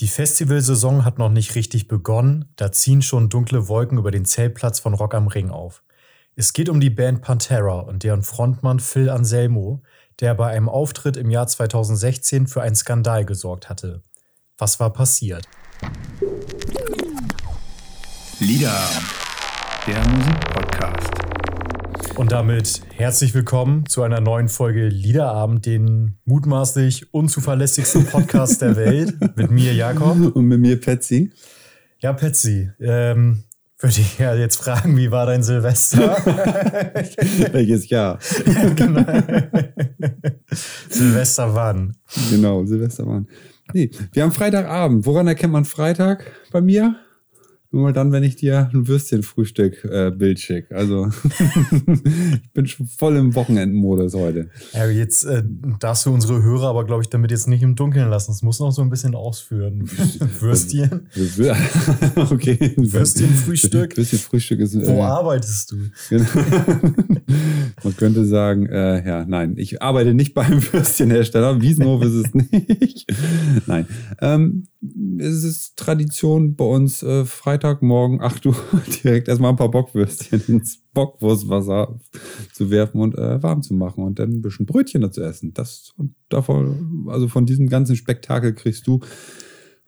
Die Festivalsaison hat noch nicht richtig begonnen, da ziehen schon dunkle Wolken über den Zeltplatz von Rock am Ring auf. Es geht um die Band Pantera und deren Frontmann Phil Anselmo, der bei einem Auftritt im Jahr 2016 für einen Skandal gesorgt hatte. Was war passiert? Lieder, der Musikpodcast. Und damit herzlich willkommen zu einer neuen Folge Liederabend, den mutmaßlich unzuverlässigsten Podcast der Welt. Mit mir, Jakob. Und mit mir, Patsy. Ja, Patsy. Ähm, würde ich ja jetzt fragen, wie war dein Silvester? Welches Jahr? genau. Silvester wann? Genau, Silvester wann. Nee, wir haben Freitagabend. Woran erkennt man Freitag bei mir? Nur dann, wenn ich dir ein Würstchenfrühstück-Bild äh, schicke. Also ich bin schon voll im Wochenendmodus heute. Ja, jetzt äh, darfst du unsere Hörer aber, glaube ich, damit jetzt nicht im Dunkeln lassen. Es muss noch so ein bisschen ausführen. Würstchen. okay. Würstchenfrühstück. Würstchenfrühstück ist. Äh, Wo arbeitest du? Genau. Man könnte sagen, äh, ja, nein, ich arbeite nicht beim Würstchenhersteller. Wiesenhof ist es nicht. nein. Ähm, es ist Tradition bei uns, äh, Freitagmorgen 8 Uhr direkt erstmal ein paar Bockwürstchen ins Bockwurstwasser zu werfen und äh, warm zu machen und dann ein bisschen Brötchen dazu essen. Das und davon, also von diesem ganzen Spektakel kriegst du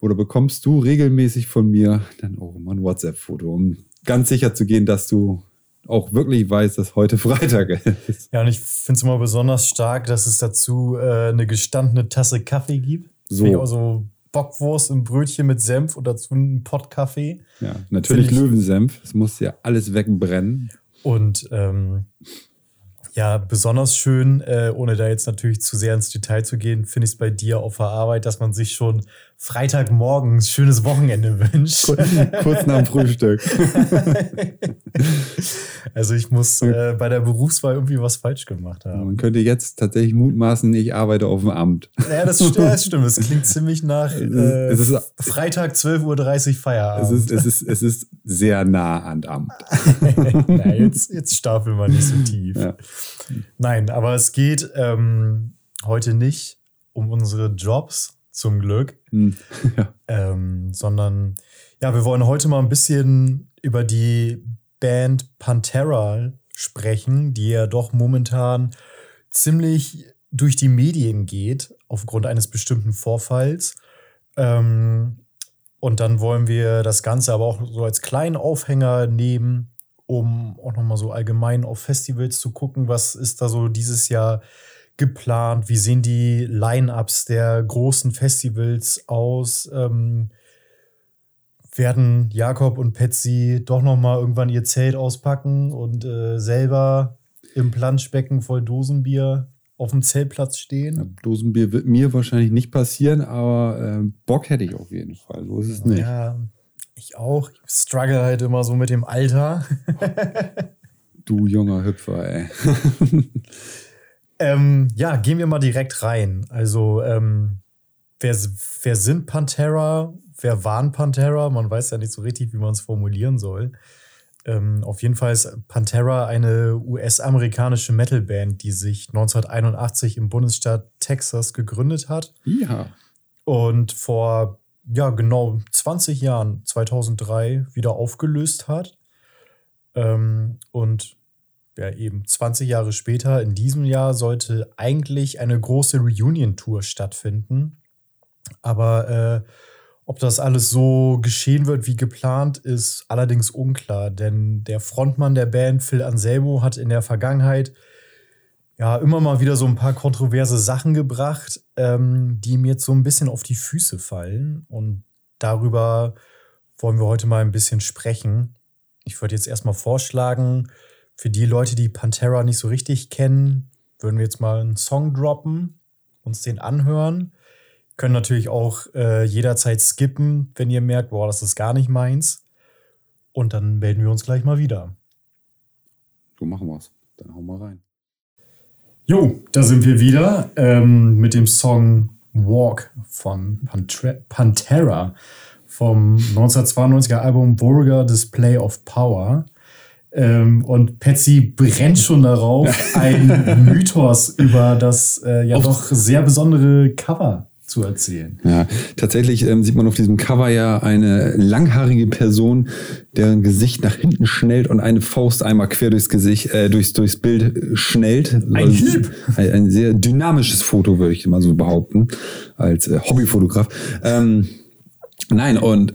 oder bekommst du regelmäßig von mir dann auch mal ein WhatsApp-Foto, um ganz sicher zu gehen, dass du auch wirklich weißt, dass heute Freitag ist. Ja, und ich finde es immer besonders stark, dass es dazu äh, eine gestandene Tasse Kaffee gibt. So. So Bockwurst im Brötchen mit Senf und dazu einen Pott Kaffee. Ja, natürlich Löwensenf. Es muss ja alles wegbrennen. Und ähm, ja, besonders schön, äh, ohne da jetzt natürlich zu sehr ins Detail zu gehen, finde ich es bei dir auf der Arbeit, dass man sich schon Freitagmorgen ein schönes Wochenende wünscht. Kurz nach dem Frühstück. also ich muss äh, bei der Berufswahl irgendwie was falsch gemacht haben. Man könnte jetzt tatsächlich mutmaßen, ich arbeite auf dem Amt. Ja, das, das stimmt. Es klingt ziemlich nach äh, es ist, Freitag 12.30 Uhr Feierabend. Es ist, es, ist, es ist sehr nah an Amt. ja, jetzt, jetzt stapeln wir nicht so tief. Ja. Nein, aber es geht ähm, heute nicht um unsere Jobs, zum Glück, hm. ja. ähm, sondern ja, wir wollen heute mal ein bisschen über die Band Pantera sprechen, die ja doch momentan ziemlich durch die Medien geht, aufgrund eines bestimmten Vorfalls. Ähm, und dann wollen wir das Ganze aber auch so als kleinen Aufhänger nehmen, um auch nochmal so allgemein auf Festivals zu gucken, was ist da so dieses Jahr geplant, wie sehen die Line-ups der großen Festivals aus, ähm, werden Jakob und Patsy doch nochmal irgendwann ihr Zelt auspacken und äh, selber im Planschbecken voll Dosenbier auf dem Zeltplatz stehen. Dosenbier wird mir wahrscheinlich nicht passieren, aber äh, Bock hätte ich auf jeden Fall. So ist es nicht. Ja, ich auch. Ich struggle halt immer so mit dem Alter. du junger Hüpfer, ey. ähm, ja, gehen wir mal direkt rein. Also, ähm, wer, wer sind Pantera? Wer waren Pantera? Man weiß ja nicht so richtig, wie man es formulieren soll. Ähm, auf jeden Fall ist Pantera eine US-amerikanische Metalband, die sich 1981 im Bundesstaat Texas gegründet hat. Ja. Und vor ja, genau 20 Jahren, 2003, wieder aufgelöst hat. Ähm, und ja, eben 20 Jahre später, in diesem Jahr, sollte eigentlich eine große Reunion-Tour stattfinden. Aber äh, ob das alles so geschehen wird wie geplant, ist allerdings unklar, denn der Frontmann der Band, Phil Anselmo, hat in der Vergangenheit ja immer mal wieder so ein paar kontroverse Sachen gebracht, ähm, die mir jetzt so ein bisschen auf die Füße fallen. Und darüber wollen wir heute mal ein bisschen sprechen. Ich würde jetzt erstmal vorschlagen, für die Leute, die Pantera nicht so richtig kennen, würden wir jetzt mal einen Song droppen, uns den anhören. Können natürlich auch äh, jederzeit skippen, wenn ihr merkt, boah, das ist gar nicht meins. Und dann melden wir uns gleich mal wieder. So machen wir's. Dann hauen wir rein. Jo, da sind wir wieder ähm, mit dem Song Walk von Pantera vom 1992er Album Vulgar Display of Power. Ähm, und Patsy brennt schon darauf, einen Mythos über das äh, ja doch sehr besondere Cover zu erzählen. Ja, tatsächlich ähm, sieht man auf diesem Cover ja eine langhaarige Person, deren Gesicht nach hinten schnellt und eine Faust einmal quer durchs Gesicht, äh, durchs, durchs Bild schnellt. Ein Also, Hieb. Ein, ein sehr dynamisches Foto, würde ich mal so behaupten, als äh, Hobbyfotograf. Ähm, nein, und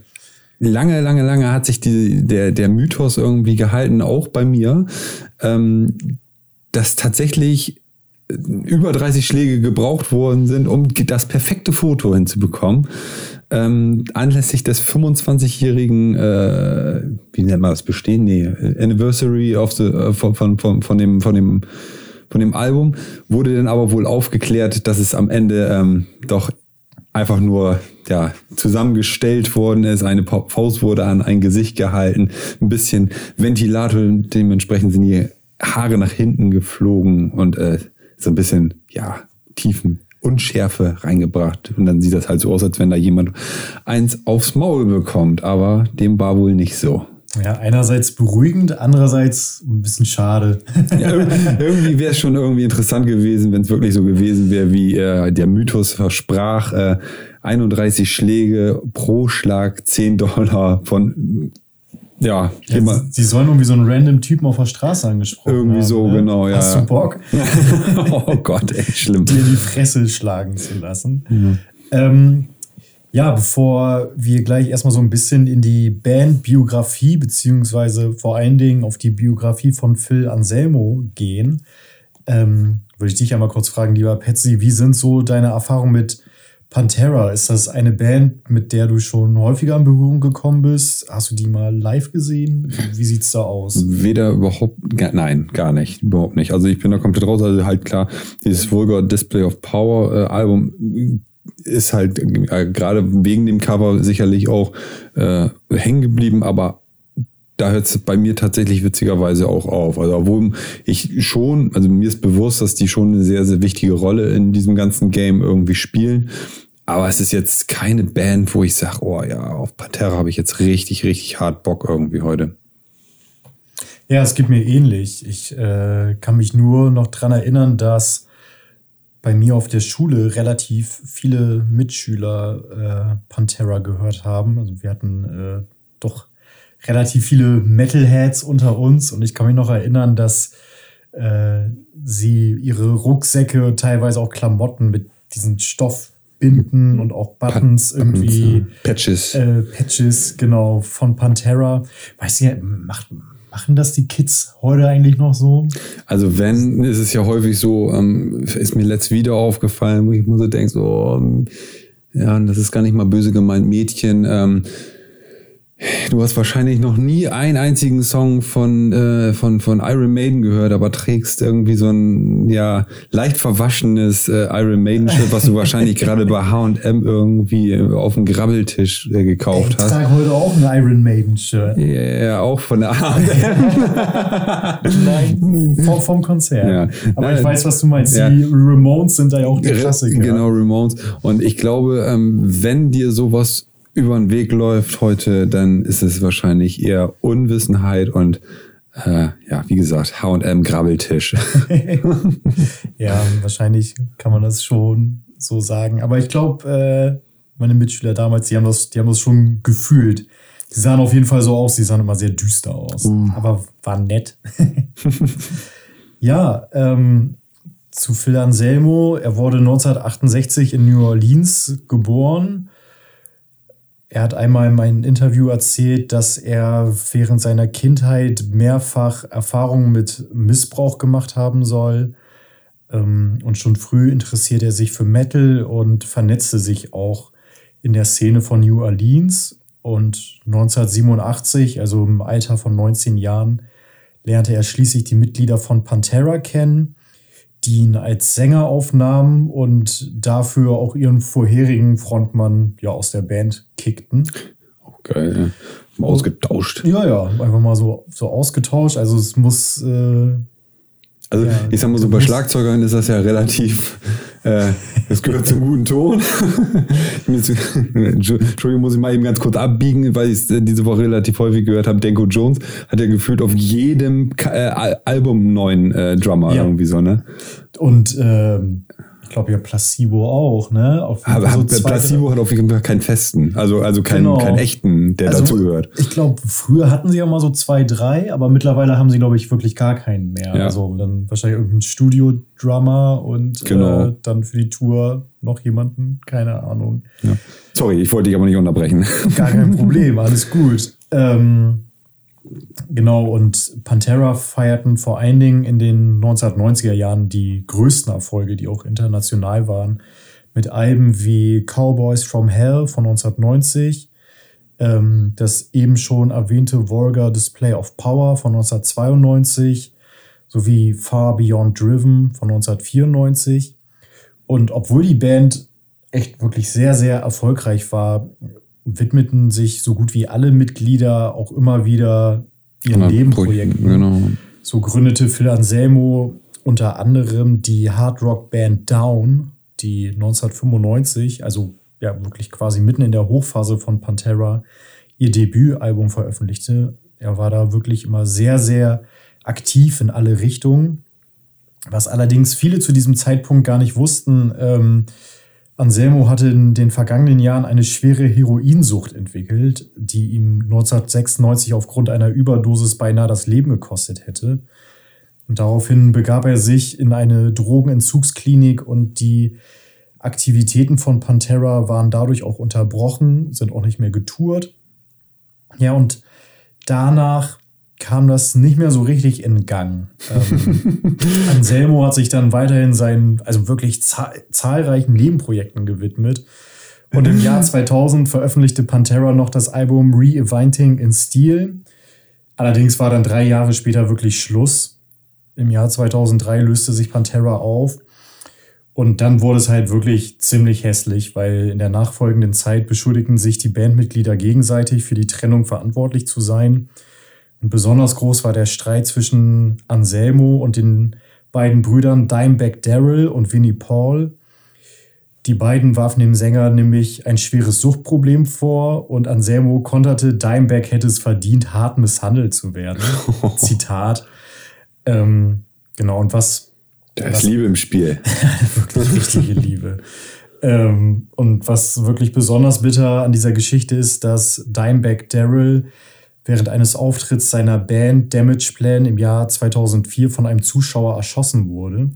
lange, lange, lange hat sich die, der, der Mythos irgendwie gehalten, auch bei mir, ähm, dass tatsächlich über 30 Schläge gebraucht worden sind, um das perfekte Foto hinzubekommen. Ähm, anlässlich des 25-jährigen, äh, wie nennt man das, Bestehen? Nee, Anniversary of the, äh, von, von, von, von, dem, von, dem, von dem Album wurde dann aber wohl aufgeklärt, dass es am Ende ähm, doch einfach nur ja, zusammengestellt worden ist. Eine Faust wurde an ein Gesicht gehalten, ein bisschen Ventilator, dementsprechend sind die Haare nach hinten geflogen und äh, so ein bisschen, ja, Tiefen. Unschärfe reingebracht. Und dann sieht das halt so aus, als wenn da jemand eins aufs Maul bekommt. Aber dem war wohl nicht so. Ja, einerseits beruhigend, andererseits ein bisschen schade. Ja, ir- irgendwie wäre es schon irgendwie interessant gewesen, wenn es wirklich so gewesen wäre, wie äh, der Mythos versprach. Äh, 31 Schläge pro Schlag 10 Dollar von ja, Ja, jemand. sie sollen irgendwie so einen random Typen auf der Straße angesprochen Irgendwie haben. so, ne? genau, ja. Hast du Bock, oh Gott, ey, schlimm. dir die Fresse schlagen zu lassen? Ähm, ja, bevor wir gleich erstmal so ein bisschen in die Bandbiografie, beziehungsweise vor allen Dingen auf die Biografie von Phil Anselmo gehen, ähm, würde ich dich einmal kurz fragen, lieber Patsy, wie sind so deine Erfahrungen mit Pantera? Ist das eine Band, mit der du schon häufiger in Berührung gekommen bist? Hast du die mal live gesehen? Wie sieht's da aus? Weder überhaupt, gar, nein, gar nicht, überhaupt nicht. Also ich bin da komplett raus. Also halt klar, dieses Vulgar Display of Power äh, Album ist halt äh, gerade wegen dem Cover sicherlich auch äh, hängen geblieben, aber da hört es bei mir tatsächlich witzigerweise auch auf. Also obwohl ich schon, also mir ist bewusst, dass die schon eine sehr, sehr wichtige Rolle in diesem ganzen Game irgendwie spielen. Aber es ist jetzt keine Band, wo ich sage, oh ja, auf Pantera habe ich jetzt richtig, richtig hart Bock irgendwie heute. Ja, es geht mir ähnlich. Ich äh, kann mich nur noch dran erinnern, dass bei mir auf der Schule relativ viele Mitschüler äh, Pantera gehört haben. Also wir hatten äh, doch relativ viele Metalheads unter uns und ich kann mich noch erinnern, dass äh, sie ihre Rucksäcke, teilweise auch Klamotten mit diesen Stoffbinden und auch Buttons irgendwie Patches. äh, Patches, genau, von Pantera. Weißt du, macht, machen das die Kids heute eigentlich noch so? Also wenn, ist es ja häufig so, ähm, ist mir letzt wieder aufgefallen, wo ich mir so denke, so, ähm, ja, das ist gar nicht mal böse gemeint, Mädchen. Ähm, du hast wahrscheinlich noch nie einen einzigen Song von, äh, von, von Iron Maiden gehört, aber trägst irgendwie so ein, ja, leicht verwaschenes äh, Iron Maiden-Shirt, was du wahrscheinlich gerade bei H&M irgendwie auf dem Grabbeltisch äh, gekauft Ich hast. trage heute auch ein Iron Maiden-Shirt. Ja, ja, auch von der H&M. Nein, vom, vom Konzert. Ja. Aber Nein. ich weiß, was du meinst. Ja. Die Ramones sind da ja auch die Klassiker. Genau, Ramones. Und ich glaube, ähm, wenn dir sowas über den Weg läuft heute, dann ist es wahrscheinlich eher Unwissenheit und äh, ja, wie gesagt, H&M Grabbeltisch. Ja, wahrscheinlich kann man das schon so sagen. Aber ich glaube, äh, meine Mitschüler damals, die haben, das, die haben das schon gefühlt. Die sahen auf jeden Fall so aus, die sahen immer sehr düster aus. Aber waren nett. ja, ähm, zu Phil Anselmo. Er wurde 1968 in New Orleans geboren. Er hat einmal in einem Interview erzählt, dass er während seiner Kindheit mehrfach Erfahrungen mit Missbrauch gemacht haben soll. Ähm, und schon früh interessierte er sich für Metal und vernetzte sich auch in der Szene von New Orleans. Und 1987, also im Alter von 19 Jahren, lernte er schließlich die Mitglieder von Pantera kennen, die ihn als Sänger aufnahmen und dafür auch ihren vorherigen Frontmann ja aus der Band kickten. Geil, ja. Mal ausgetauscht. Ja, ja, einfach mal so, so ausgetauscht. Also es muss äh, Also Ja, ich sag mal so, bei Schlagzeugern ist das ja relativ, äh, das gehört zum guten Ton. Entschuldigung, muss ich mal eben ganz kurz abbiegen, weil ich es diese Woche relativ häufig gehört habe. Denko Jones hat ja gefühlt auf jedem Ka- äh, Al- Album einen neuen äh, Drummer Ja. irgendwie so, ne? Und ähm, Ich glaube ja Placebo auch, ne? Auf aber so Placebo hat auf jeden Fall keinen festen, also, also keinen, genau. keinen echten, der also, dazu gehört. Ich glaube, früher hatten sie ja mal so zwei, drei, aber mittlerweile haben sie, glaube ich, wirklich gar keinen mehr. Ja. Also dann wahrscheinlich irgendein Studio-Drummer und genau. äh, dann für die Tour noch jemanden, keine Ahnung. Ja. Sorry, ich wollte dich aber nicht unterbrechen. Gar kein Problem, alles gut. Ähm, Genau, und Pantera feierten vor allen Dingen in den 1990er Jahren die größten Erfolge, die auch international waren, mit Alben wie Cowboys from Hell von 1990, ähm, das eben schon erwähnte Vulgar Display of Power von 1992 sowie Far Beyond Driven von 1994. Und obwohl die Band echt wirklich sehr, sehr erfolgreich war, widmeten sich so gut wie alle Mitglieder auch immer wieder ihren ja, Nebenprojekten. Genau. So gründete Phil Anselmo unter anderem die Hard Rock Band Down, die 1995, also ja wirklich quasi mitten in der Hochphase von Pantera, ihr Debütalbum veröffentlichte. Er war da wirklich immer sehr, sehr aktiv in alle Richtungen. Was allerdings viele zu diesem Zeitpunkt gar nicht wussten, ähm, Anselmo hatte in den vergangenen Jahren eine schwere Heroinsucht entwickelt, die ihm 1996 aufgrund einer Überdosis beinahe das Leben gekostet hätte. Und daraufhin begab er sich in eine Drogenentzugsklinik und die Aktivitäten von Pantera waren dadurch auch unterbrochen, sind auch nicht mehr getourt. Ja, und danach kam das nicht mehr so richtig in Gang. Ähm, Anselmo hat sich dann weiterhin seinen, also wirklich zahlreichen Nebenprojekten gewidmet. Und im Jahr 2000 veröffentlichte Pantera noch das Album Re-Eventing in Steel. Allerdings war dann drei Jahre später wirklich Schluss. Im Jahr 2003 löste sich Pantera auf. Und dann wurde es halt wirklich ziemlich hässlich, weil in der nachfolgenden Zeit beschuldigten sich die Bandmitglieder gegenseitig für die Trennung verantwortlich zu sein. Und besonders groß war der Streit zwischen Anselmo und den beiden Brüdern Dimebag Daryl und Vinnie Paul. Die beiden warfen dem Sänger nämlich ein schweres Suchtproblem vor und Anselmo konterte, Dimebag hätte es verdient, hart misshandelt zu werden. Zitat. Ähm, genau, und was. Da ist Liebe im Spiel. wirklich richtige Liebe. Ähm, und was wirklich besonders bitter an dieser Geschichte ist, dass Dimebag Daryl während eines Auftritts seiner Band Damage Plan im Jahr 2004 von einem Zuschauer erschossen wurde.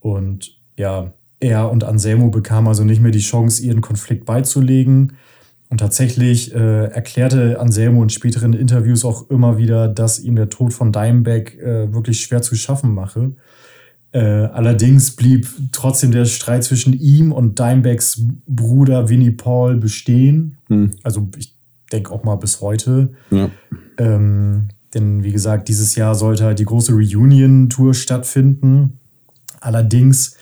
Und ja, er und Anselmo bekamen also nicht mehr die Chance, ihren Konflikt beizulegen. Und tatsächlich äh, erklärte Anselmo in späteren Interviews auch immer wieder, dass ihm der Tod von Dimebag äh, wirklich schwer zu schaffen mache. Äh, allerdings blieb trotzdem der Streit zwischen ihm und Dimebags Bruder Winnie Paul bestehen. Hm. Also ich denke auch mal bis heute. Ja. Ähm, denn wie gesagt, dieses Jahr sollte halt die große Reunion-Tour stattfinden. Allerdings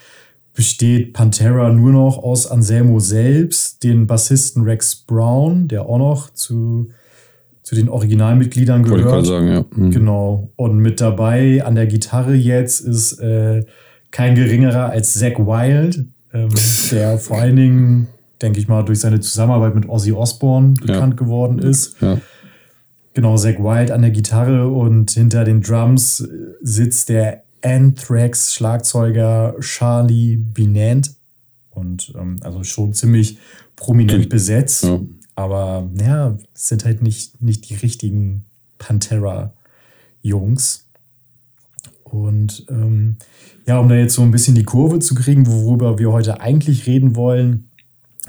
besteht Pantera nur noch aus Anselmo selbst, den Bassisten Rex Brown, der auch noch zu, zu den Originalmitgliedern gehört. Wollte ich sagen, ja. Mhm. Genau. Und mit dabei an der Gitarre jetzt ist äh, kein geringerer als Zach Wild, ähm, der vor allen Dingen denke ich mal, durch seine Zusammenarbeit mit Ozzy Osbourne bekannt ja. geworden ist. Ja. Genau, Zack Wild an der Gitarre und hinter den Drums sitzt der Anthrax-Schlagzeuger Charlie Binant. Und ähm, also schon ziemlich prominent besetzt. Ja. Aber ja, sind halt nicht, nicht die richtigen Pantera-Jungs. Und ähm, ja, um da jetzt so ein bisschen die Kurve zu kriegen, worüber wir heute eigentlich reden wollen,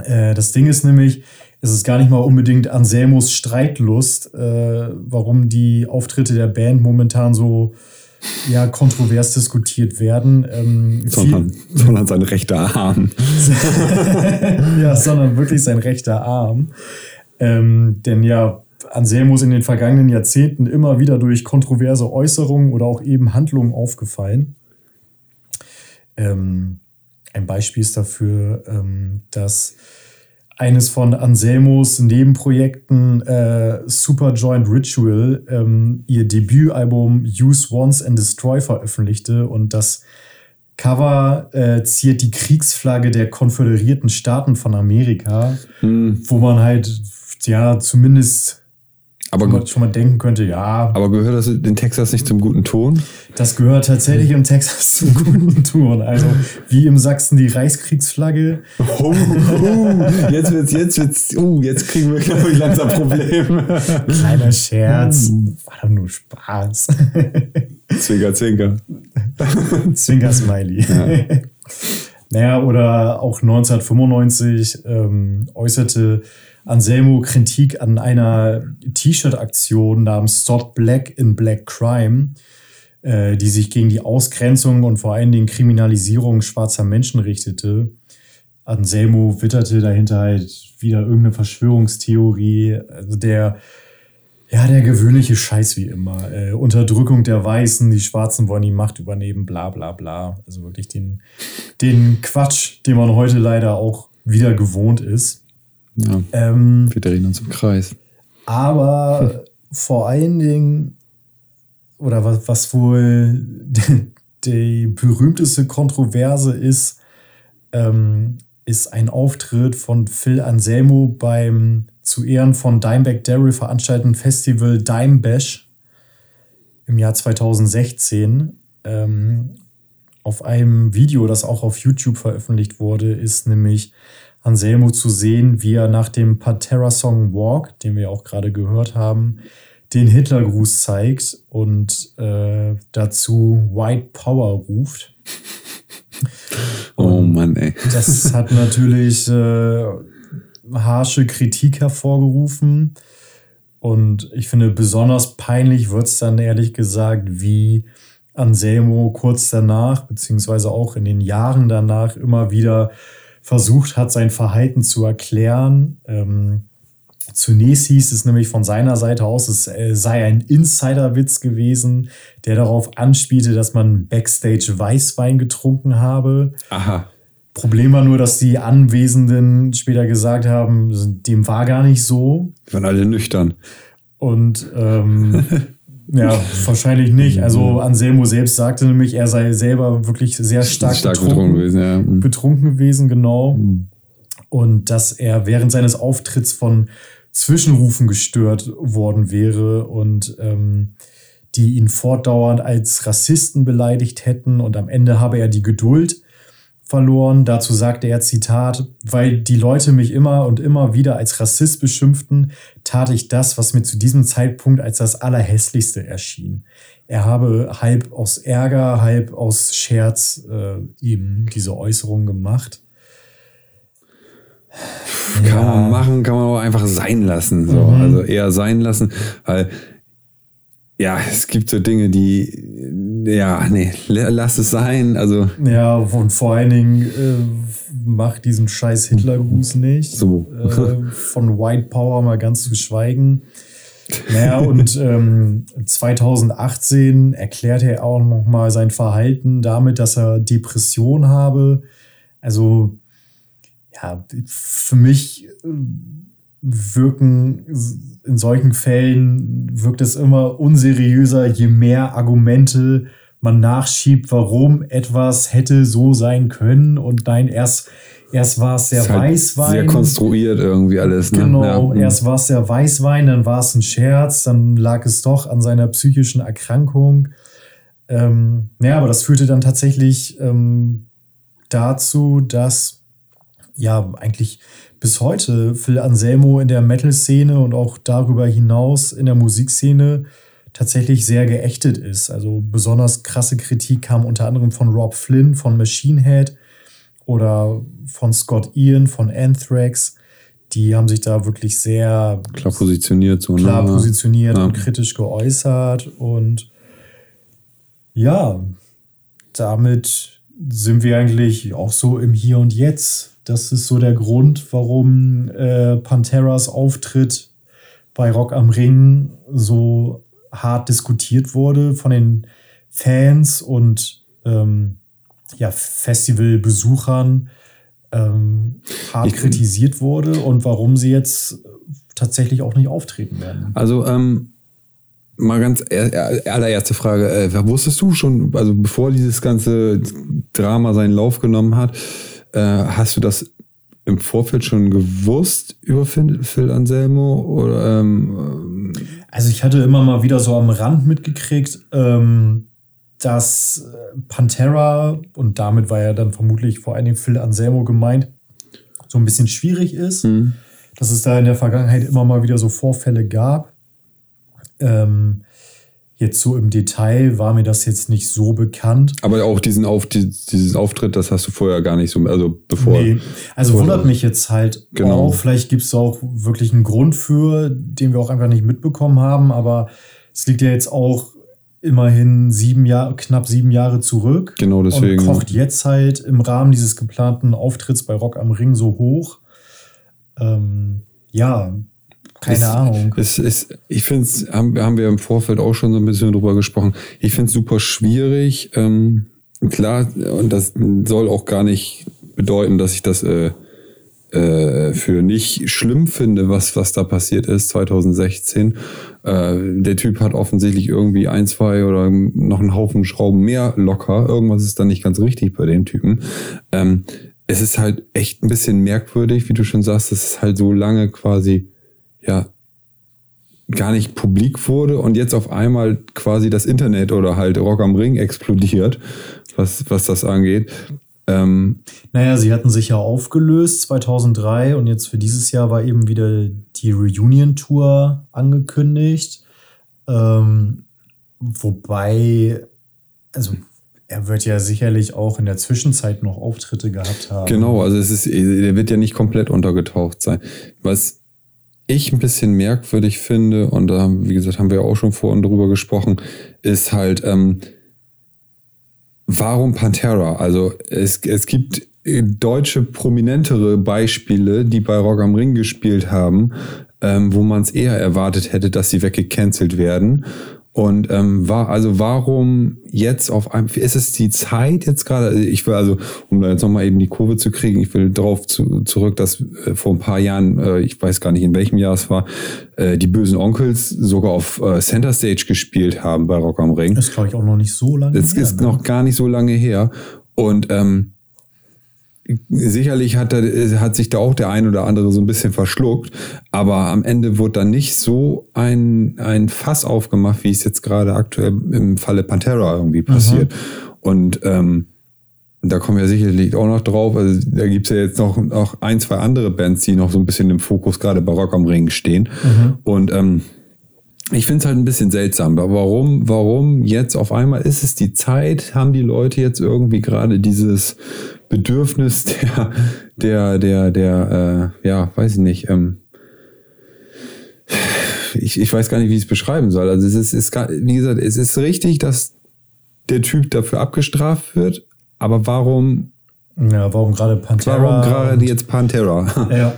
äh, das Ding ist nämlich, es ist gar nicht mal unbedingt Anselmos Streitlust, äh, warum die Auftritte der Band momentan so ja, kontrovers diskutiert werden. Ähm, sondern, sondern sein rechter Arm. ja, sondern wirklich sein rechter Arm. Ähm, denn ja, Anselmo ist in den vergangenen Jahrzehnten immer wieder durch kontroverse Äußerungen oder auch eben Handlungen aufgefallen. Ähm, ein Beispiel ist dafür, ähm, dass eines von Anselmos Nebenprojekten äh, Superjoint Ritual ähm, ihr Debütalbum Use Once and Destroy veröffentlichte und das Cover äh, ziert die Kriegsflagge der Konföderierten Staaten von Amerika, hm. wo man halt ja zumindest Aber schon, mal, schon mal denken könnte, ja, Aber gehört das in Texas nicht zum guten Ton? das gehört tatsächlich im Texas zum guten Ton. Also wie im Sachsen die Reichskriegsflagge. Oh, oh, jetzt wird's, jetzt wird's, oh, jetzt kriegen wir, glaube ich, langsam Probleme. Kleiner Scherz. War doch nur Spaß. Zwinker, zwinker. Zwinker-Smiley. naja, oder auch 1995 ähm, äußerte Anselmo Kritik an einer T-Shirt-Aktion namens Stop Black in Black Crime, äh, die sich gegen die Ausgrenzung und vor allen Dingen Kriminalisierung schwarzer Menschen richtete. Anselmo witterte dahinter halt wieder irgendeine Verschwörungstheorie. Also der, ja, der gewöhnliche Scheiß wie immer. Äh, Unterdrückung der Weißen, die Schwarzen wollen die Macht übernehmen, bla bla bla. Also wirklich den, den Quatsch, den man heute leider auch wieder gewohnt ist. Ja, Ähm, wir drehen uns im Kreis. aber vor allen Dingen, oder was, was wohl die, die berühmteste Kontroverse ist, ähm, ist ein Auftritt von Phil Anselmo beim zu Ehren von Dimebag Daryl veranstalteten Festival Dime Bash im Jahr 2016. Ähm, auf einem Video, das auch auf YouTube veröffentlicht wurde, ist nämlich Anselmo zu sehen, wie er nach dem Pantera-Song Walk, den wir auch gerade gehört haben, den Hitlergruß zeigt und äh, dazu White Power ruft. Oh Mann, ey. Das hat natürlich äh, harsche Kritik hervorgerufen. Und ich finde, besonders peinlich wird es dann ehrlich gesagt, wie Anselmo kurz danach, beziehungsweise auch in den Jahren danach, immer wieder versucht hat, sein Verhalten zu erklären. Ähm, zunächst hieß es nämlich von seiner Seite aus, es äh, sei ein Insiderwitz gewesen, der darauf anspielte, dass man backstage Weißwein getrunken habe. Aha. Problem war nur, dass die Anwesenden später gesagt haben, dem war gar nicht so. Wir waren alle nüchtern. Und ähm, ja, wahrscheinlich nicht. Also Anselmo selbst sagte nämlich, er sei selber wirklich sehr stark, Stark betrunken, betrunken gewesen, ja. Mhm. betrunken gewesen, genau. Und dass er während seines Auftritts von Zwischenrufen gestört worden wäre und ähm, die ihn fortdauernd als Rassisten beleidigt hätten und am Ende habe er die Geduld verloren. Dazu sagte er Zitat, weil die Leute mich immer und immer wieder als Rassist beschimpften, tat ich das, was mir zu diesem Zeitpunkt als das Allerhässlichste erschien. Er habe halb aus Ärger, halb aus Scherz äh, eben diese Äußerung gemacht. Kann man machen, kann man auch einfach sein lassen. So. Mhm. Also eher sein lassen, weil ja, es gibt so Dinge, die ja, nee, la- lass es sein. Also Ja, und vor allen Dingen äh, macht diesen scheiß Hitlergruß nicht. So. Äh, von White Power mal ganz zu schweigen. Naja, und ähm, 2018 erklärte er auch noch mal sein Verhalten damit, dass er Depression habe. Also, ja, für mich äh, wirken in solchen Fällen wirkt es immer unseriöser, je mehr Argumente man nachschiebt, warum etwas hätte so sein können. Und nein, erst, erst war es der ist halt Weißwein. sehr konstruiert irgendwie alles. Ne? Genau, Ja, mhm. erst war es der Weißwein, dann war es ein Scherz, dann lag es doch an seiner psychischen Erkrankung. Ähm, ja, aber das führte dann tatsächlich ähm, dazu, dass ja eigentlich bis heute Phil Anselmo in der Metal-Szene und auch darüber hinaus in der Musikszene tatsächlich sehr geächtet ist. Also besonders krasse Kritik kam unter anderem von Rob Flynn von Machine Head oder von Scott Ian von Anthrax. Die haben sich da wirklich sehr klar positioniert. So, klar ne? positioniert Ja. und kritisch geäußert. Und ja, damit sind wir eigentlich auch so im Hier und Jetzt. Das ist so der Grund, warum äh, Panteras Auftritt bei Rock am Ring so hart diskutiert wurde von den Fans und ähm, ja, Festivalbesuchern ähm, hart Ich- kritisiert wurde und warum sie jetzt tatsächlich auch nicht auftreten werden. Also, ähm, mal ganz er, er, allererste Frage. Äh, wusstest du schon, also bevor dieses ganze Drama seinen Lauf genommen hat, äh, hast du das im Vorfeld schon gewusst über Phil, Phil Anselmo? Oder, ähm, Also ich hatte immer mal wieder so am Rand mitgekriegt, ähm, dass äh, Pantera, und damit war ja dann vermutlich vor allen Dingen Phil Anselmo gemeint, so ein bisschen schwierig ist, mhm. dass es da in der Vergangenheit immer mal wieder so Vorfälle gab. Ähm, Jetzt so im Detail war mir das jetzt nicht so bekannt. Aber auch diesen, Auf, diesen Auftritt, das hast du vorher gar nicht so, also bevor. Nee. Also bevor wundert mich jetzt halt genau. auch. Vielleicht gibt es auch wirklich einen Grund für, den wir auch einfach nicht mitbekommen haben. Aber es liegt ja jetzt auch immerhin sieben Jahre, knapp sieben Jahre zurück. Genau deswegen. Und kocht jetzt halt im Rahmen dieses geplanten Auftritts bei Rock am Ring so hoch. Ähm, ja, keine es, Ahnung. Es ist, ich finde es, haben, haben wir im Vorfeld auch schon so ein bisschen drüber gesprochen. Ich finde es super schwierig. Ähm, klar, und das soll auch gar nicht bedeuten, dass ich das äh, äh, für nicht schlimm finde, was, was da passiert ist 2016. Äh, der Typ hat offensichtlich irgendwie ein, zwei oder noch einen Haufen Schrauben mehr locker. Irgendwas ist da nicht ganz richtig bei dem Typen. Ähm, es ist halt echt ein bisschen merkwürdig, wie du schon sagst, dass es halt so lange quasi ja gar nicht publik wurde und jetzt auf einmal quasi das Internet oder halt Rock am Ring explodiert, was, was das angeht. Ähm, naja, sie hatten sich ja aufgelöst 2003 und jetzt für dieses Jahr war eben wieder die Reunion-Tour angekündigt. Ähm, wobei, also er wird ja sicherlich auch in der Zwischenzeit noch Auftritte gehabt haben. Genau, also es ist, er wird ja nicht komplett untergetaucht sein. Was ich ein bisschen merkwürdig finde, und da, wie gesagt, haben wir auch schon vorhin drüber gesprochen, ist halt, ähm, warum Pantera? Also es, es gibt deutsche prominentere Beispiele, die bei Rock am Ring gespielt haben, ähm, wo man es eher erwartet hätte, dass sie weggecancelt werden. Und ähm, war also warum jetzt auf einmal ist es die Zeit jetzt gerade? Also ich will also, um da jetzt nochmal eben die Kurve zu kriegen, ich will darauf zu, zurück, dass äh, vor ein paar Jahren, äh, ich weiß gar nicht in welchem Jahr es war, äh, die bösen Onkels sogar auf äh, Center Stage gespielt haben bei Rock am Ring. Das glaube ich auch noch nicht so lange das her. Das ist ne? noch gar nicht so lange her. Und ähm, sicherlich hat, da, hat sich da auch der ein oder andere so ein bisschen verschluckt, aber am Ende wurde dann nicht so ein, ein Fass aufgemacht, wie es jetzt gerade aktuell im Falle Pantera irgendwie passiert. Mhm. Und ähm, da kommen wir sicherlich auch noch drauf. Also da gibt's ja jetzt noch, noch ein, zwei andere Bands, die noch so ein bisschen im Fokus gerade bei Rock am Ring stehen. Mhm. Und ähm, ich finde es halt ein bisschen seltsam. Aber warum, warum jetzt auf einmal ist es die Zeit? Haben die Leute jetzt irgendwie gerade dieses Bedürfnis der, der, der, der, äh, ja, weiß ich nicht, ähm, ich, ich weiß gar nicht, wie ich es beschreiben soll. Also es ist, ist, wie gesagt, es ist richtig, dass der Typ dafür abgestraft wird, aber warum? Ja, warum gerade Pantera? Warum gerade jetzt Pantera? Ja.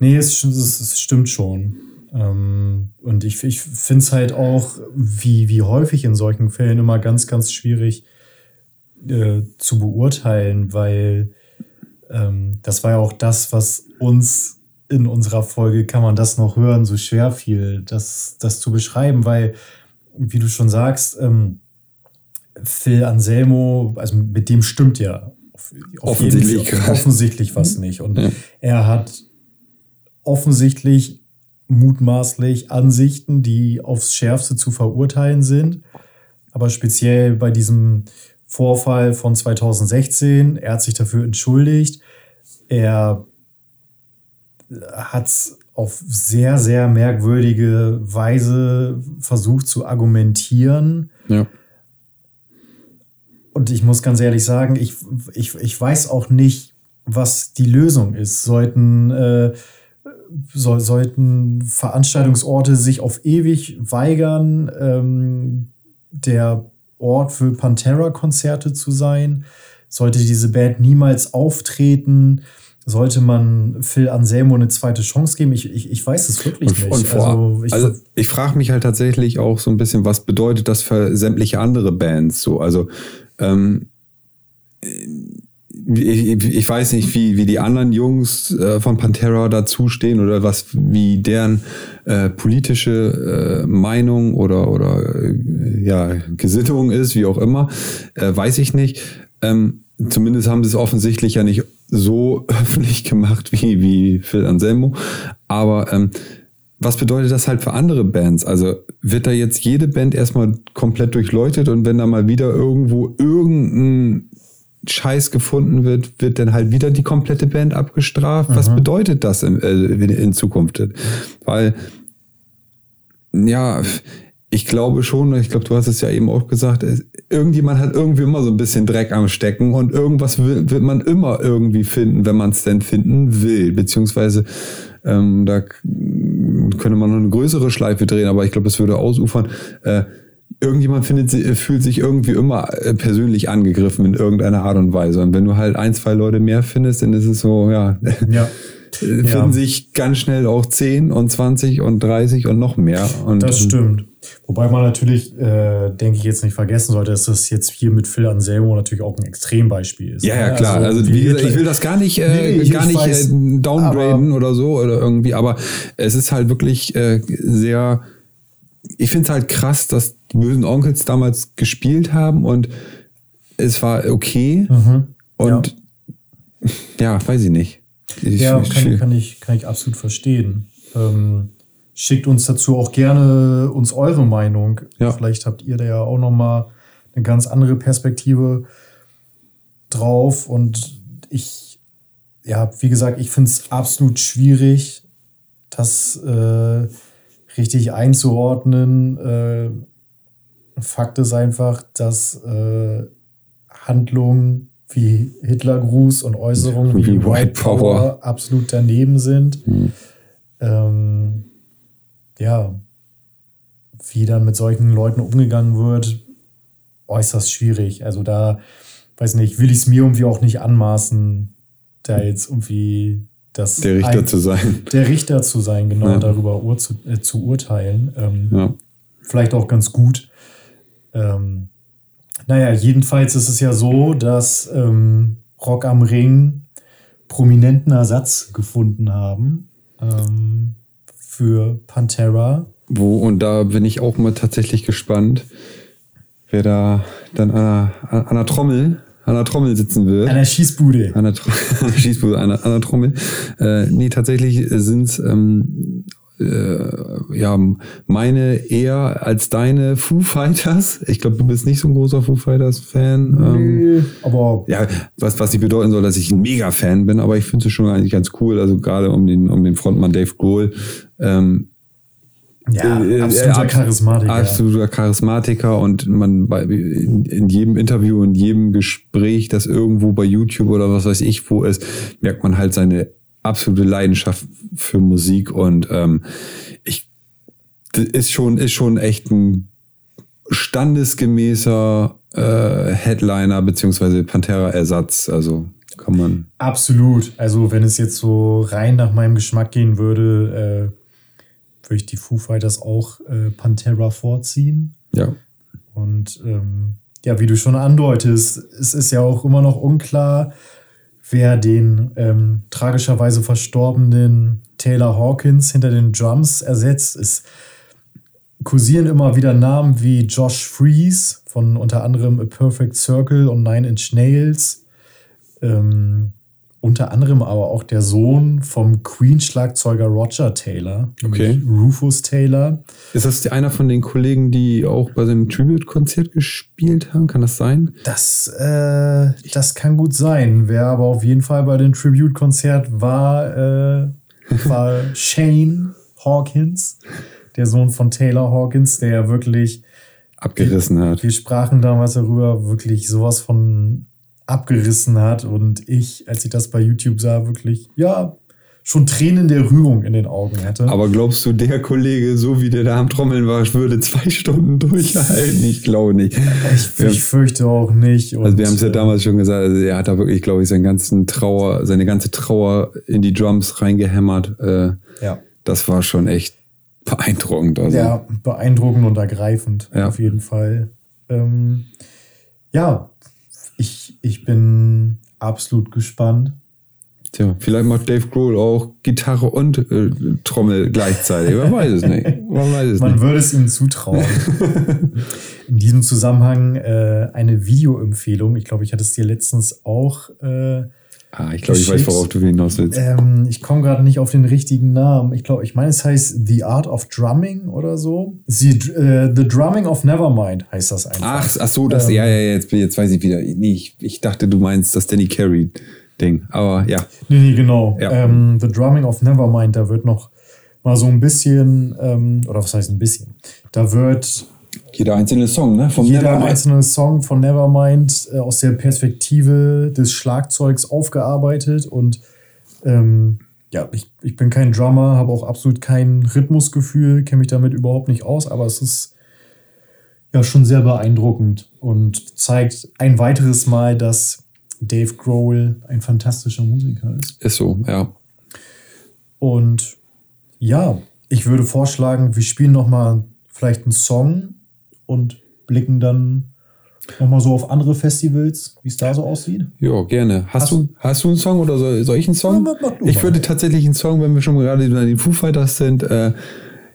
Nee, es, es, es stimmt schon. Ähm, und ich, ich finde es halt auch, wie, wie häufig in solchen Fällen immer ganz, ganz schwierig, äh, zu beurteilen, weil ähm, das war ja auch das, was uns in unserer Folge, kann man das noch hören, so schwer fiel, das, das zu beschreiben, weil, wie du schon sagst, ähm, Phil Anselmo, also mit dem stimmt ja auf, auf offensichtlich, offensichtlich was nicht. Und ja. er hat offensichtlich mutmaßlich Ansichten, die aufs Schärfste zu verurteilen sind. Aber speziell bei diesem Vorfall von 2016. Er hat sich dafür entschuldigt. Er hat es auf sehr, sehr merkwürdige Weise versucht zu argumentieren. Ja. Und ich muss ganz ehrlich sagen, ich, ich, ich weiß auch nicht, was die Lösung ist. Sollten, äh, so, sollten Veranstaltungsorte sich auf ewig weigern, ähm, der Ort für Pantera-Konzerte zu sein? Sollte diese Band niemals auftreten? Sollte man Phil Anselmo eine zweite Chance geben? Ich, ich, ich weiß es wirklich und, nicht. Und vor, also ich, also ich frage mich halt tatsächlich auch so ein bisschen, was bedeutet das für sämtliche andere Bands so? Also ähm, ich, ich weiß nicht, wie, wie die anderen Jungs äh, von Pantera dazustehen oder was, wie deren äh, politische äh, Meinung oder, oder äh, ja, Gesittung ist, wie auch immer, äh, weiß ich nicht. Ähm, zumindest haben sie es offensichtlich ja nicht so öffentlich gemacht wie, wie Phil Anselmo. Aber ähm, was bedeutet das halt für andere Bands? Also wird da jetzt jede Band erstmal komplett durchleuchtet und wenn da mal wieder irgendwo irgendein Scheiß gefunden wird, wird dann halt wieder die komplette Band abgestraft? Was bedeutet das in, äh, in Zukunft? Weil, ja, ich glaube schon, ich glaube, du hast es ja eben auch gesagt, es- irgendjemand hat irgendwie immer so ein bisschen Dreck am Stecken und irgendwas will, wird man immer irgendwie finden, wenn man es denn finden will. Beziehungsweise ähm, da könnte man noch eine größere Schleife drehen, aber ich glaube, es würde ausufern. Äh, irgendjemand findet, sie- fühlt sich irgendwie immer äh, persönlich angegriffen in irgendeiner Art und Weise. Und wenn du halt ein, zwei Leute mehr findest, dann ist es so, ja, Ja. finden Ja. sich ganz schnell auch 10 und 20 und 30 und noch mehr. Und Das stimmt. Wobei man natürlich, äh, denke ich, jetzt nicht vergessen sollte, dass das jetzt hier mit Phil Anselmo natürlich auch ein Extrembeispiel ist. Ja, ja, klar. Also, wie gesagt, ich will das gar nicht, äh, Nee, gar ich nicht weiß, äh, downgraden oder so oder irgendwie, aber es ist halt wirklich äh, sehr. Ich finde es halt krass, dass die bösen Onkels damals gespielt haben und es war okay. Und ja. weiß ich nicht. Ich, Ja, ich- kann, kann, ich, kann ich absolut verstehen. Ähm, schickt uns dazu auch gerne uns eure Meinung. Ja. Vielleicht habt ihr da ja auch noch mal eine ganz andere Perspektive drauf. Und ich, ja, wie gesagt, ich finde es absolut schwierig, das äh, richtig einzuordnen. Äh, Fakt ist einfach, dass äh, Handlungen wie Hitlergruß und Äußerungen wie, Wie White Power, Power. absolut daneben sind. Hm. Ähm, ja, wie dann mit solchen Leuten umgegangen wird, äußerst schwierig. Also da, weiß nicht, will ich es mir irgendwie auch nicht anmaßen, da jetzt irgendwie das der Richter ein- zu sein. der Richter zu sein, genau Ja. darüber ur zu, äh, zu urteilen. Ähm, Ja. vielleicht auch ganz gut. Ähm, naja, jedenfalls ist es ja so, dass ähm, Rock am Ring prominenten Ersatz gefunden haben ähm, für Pantera. Wo, und da bin ich auch mal tatsächlich gespannt, wer da dann an einer, an einer Trommel, an einer Trommel sitzen wird. An der Schießbude. An der, Tro Schießbude, an der, an der Trommel. Äh, nee, tatsächlich sind es ähm, äh, ja, meine eher als deine Foo Fighters. Ich glaube, du bist nicht so ein großer Foo Fighters-Fan. Ähm, Nee, aber ja, was, was nicht bedeuten soll, dass ich ein Mega-Fan bin, aber ich finde es schon eigentlich ganz cool. Also gerade um den, um den Frontmann Dave Grohl. Ähm, ja, äh, äh, absoluter abs- Charismatiker. Absoluter Charismatiker und man bei, in, in jedem Interview, in jedem Gespräch, das irgendwo bei YouTube oder was weiß ich wo ist, merkt man halt seine absolute Leidenschaft für Musik und ähm, ich ist schon ist schon echt ein standesgemäßer äh, Headliner beziehungsweise Pantera-Ersatz. Also kann man Absolut. Also, wenn es jetzt so rein nach meinem Geschmack gehen würde, äh, würde ich die Foo Fighters auch äh, Pantera vorziehen. ja Und ähm, ja, wie du schon andeutest, es ist ja auch immer noch unklar, wer den ähm, tragischerweise verstorbenen Taylor Hawkins hinter den Drums ersetzt. Es kursieren immer wieder Namen wie Josh Freeze von unter anderem A Perfect Circle und Nine Inch Nails. Ähm, unter anderem aber auch der Sohn vom Queen-Schlagzeuger Roger Taylor, Okay. Rufus Taylor. ist das einer von den Kollegen, die auch bei seinem Tribute-Konzert gespielt haben? Kann das sein? Das, äh, das kann gut sein. Wer aber auf jeden Fall bei dem Tribute-Konzert war, äh, war Shane Hawkins, der Sohn von Taylor Hawkins, der ja wirklich, Abgerissen hat. wir sprachen damals darüber, wirklich sowas von abgerissen hat. Und ich, als ich das bei YouTube sah, wirklich, ja, schon Tränen der Rührung in den Augen hatte. Aber glaubst du, der Kollege, so wie der da am Trommeln war, würde zwei Stunden durchhalten? Ich glaube nicht. ich, ich fürchte auch nicht. also Und, wir haben es ja äh, damals schon gesagt, also er hat da wirklich, glaube ich, seinen ganzen Trauer, seine ganze Trauer in die Drums reingehämmert. Äh, Ja. das war schon echt beeindruckend. Also. Ja, beeindruckend und ergreifend, Ja. auf jeden Fall. Ähm, ja, ich, ich bin absolut gespannt. Tja, vielleicht macht Dave Grohl auch Gitarre und äh, Trommel gleichzeitig. Man weiß es nicht. Man weiß es Man nicht. würde es ihm zutrauen. In diesem Zusammenhang äh, eine Videoempfehlung. Ich glaube, ich hatte es dir letztens auch äh, Ah, ich glaube, ich weiß, worauf du hinaus willst. Ähm, ich komme gerade nicht auf den richtigen Namen. Ich glaube, ich meine, es heißt The Art of Drumming oder so. The, äh, The Drumming of Nevermind heißt das einfach. Ach, ach so, das, Ähm. ja, ja, ja, jetzt, jetzt weiß ich wieder. Nee, ich, ich dachte, du meinst das Danny Carey-Ding. Aber ja. Nee, nee, genau. Ja. Ähm, The Drumming of Nevermind, da wird noch mal so ein bisschen, ähm, oder was heißt ein bisschen? Da wird Jeder einzelne Song, ne? Von jeder Nevermind. einzelne Song von Nevermind äh, aus der Perspektive des Schlagzeugs aufgearbeitet und ähm, ja, ich, ich bin kein Drummer, habe auch absolut kein Rhythmusgefühl, kenne mich damit überhaupt nicht aus, aber es ist ja schon sehr beeindruckend und zeigt ein weiteres Mal, dass Dave Grohl ein fantastischer Musiker ist. Ist so, ja. Und ja, ich würde vorschlagen, wir spielen noch mal vielleicht einen Song und blicken dann noch mal so auf andere Festivals, wie es da so aussieht. Ja, gerne. Hast, Hast- du, hast du einen Song oder soll, soll ich einen Song? Ja, ich mal. würde tatsächlich einen Song, wenn wir schon gerade bei den Foo Fighters sind, äh,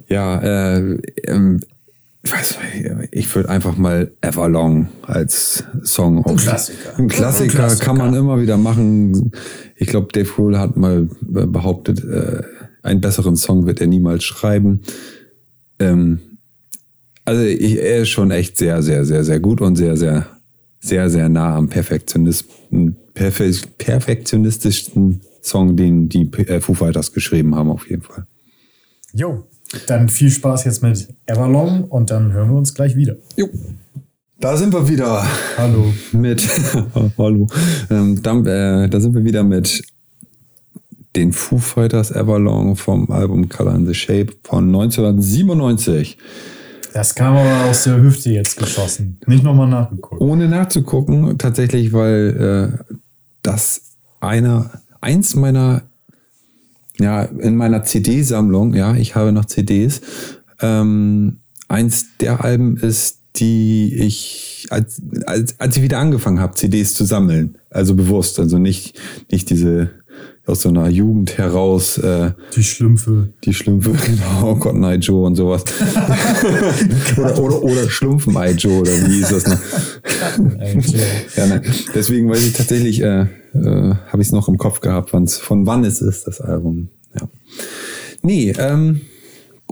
ja, äh, ähm, ich würde einfach mal Everlong als Song auf. Klassiker. Ein Klassiker, Ein Klassiker. kann man immer wieder machen. Ich glaube, Dave Grohl hat mal behauptet, äh, einen besseren Song wird er niemals schreiben. Ähm, also ich, er ist schon echt sehr, sehr, sehr, sehr gut und sehr, sehr, sehr, sehr nah am Perfektionisten, perfe perfektionistischsten Song, den die äh, Foo Fighters geschrieben haben, auf jeden Fall. Jo, dann viel Spaß jetzt mit Everlong und dann hören wir uns gleich wieder. Jo. Da sind wir wieder Hallo. mit, hallo, ähm, dann, äh, da sind wir wieder mit den Foo Fighters Everlong vom Album Color in the Shape von 1997. Das kam aber aus der Hüfte jetzt geschossen. Nicht nochmal nachgeguckt. Ohne nachzugucken, tatsächlich, weil äh, das einer, eins meiner, ja, in meiner CD-Sammlung, ja, ich habe noch CDs, ähm, eins der Alben ist, die ich, als, als, als ich wieder angefangen habe, CDs zu sammeln, also bewusst, also nicht, nicht diese aus so einer Jugend heraus, äh, Die Schlümpfe. die Schlümpfe, genau, Cotton Eye Joe und sowas. oder, oder, oder Schlumpfen Joe, oder wie ist das noch? ja, nein. Deswegen weiß ich tatsächlich, äh, äh, habe ich es noch im Kopf gehabt, wann's, von wann es ist, das Album. Ja. Nee, ähm,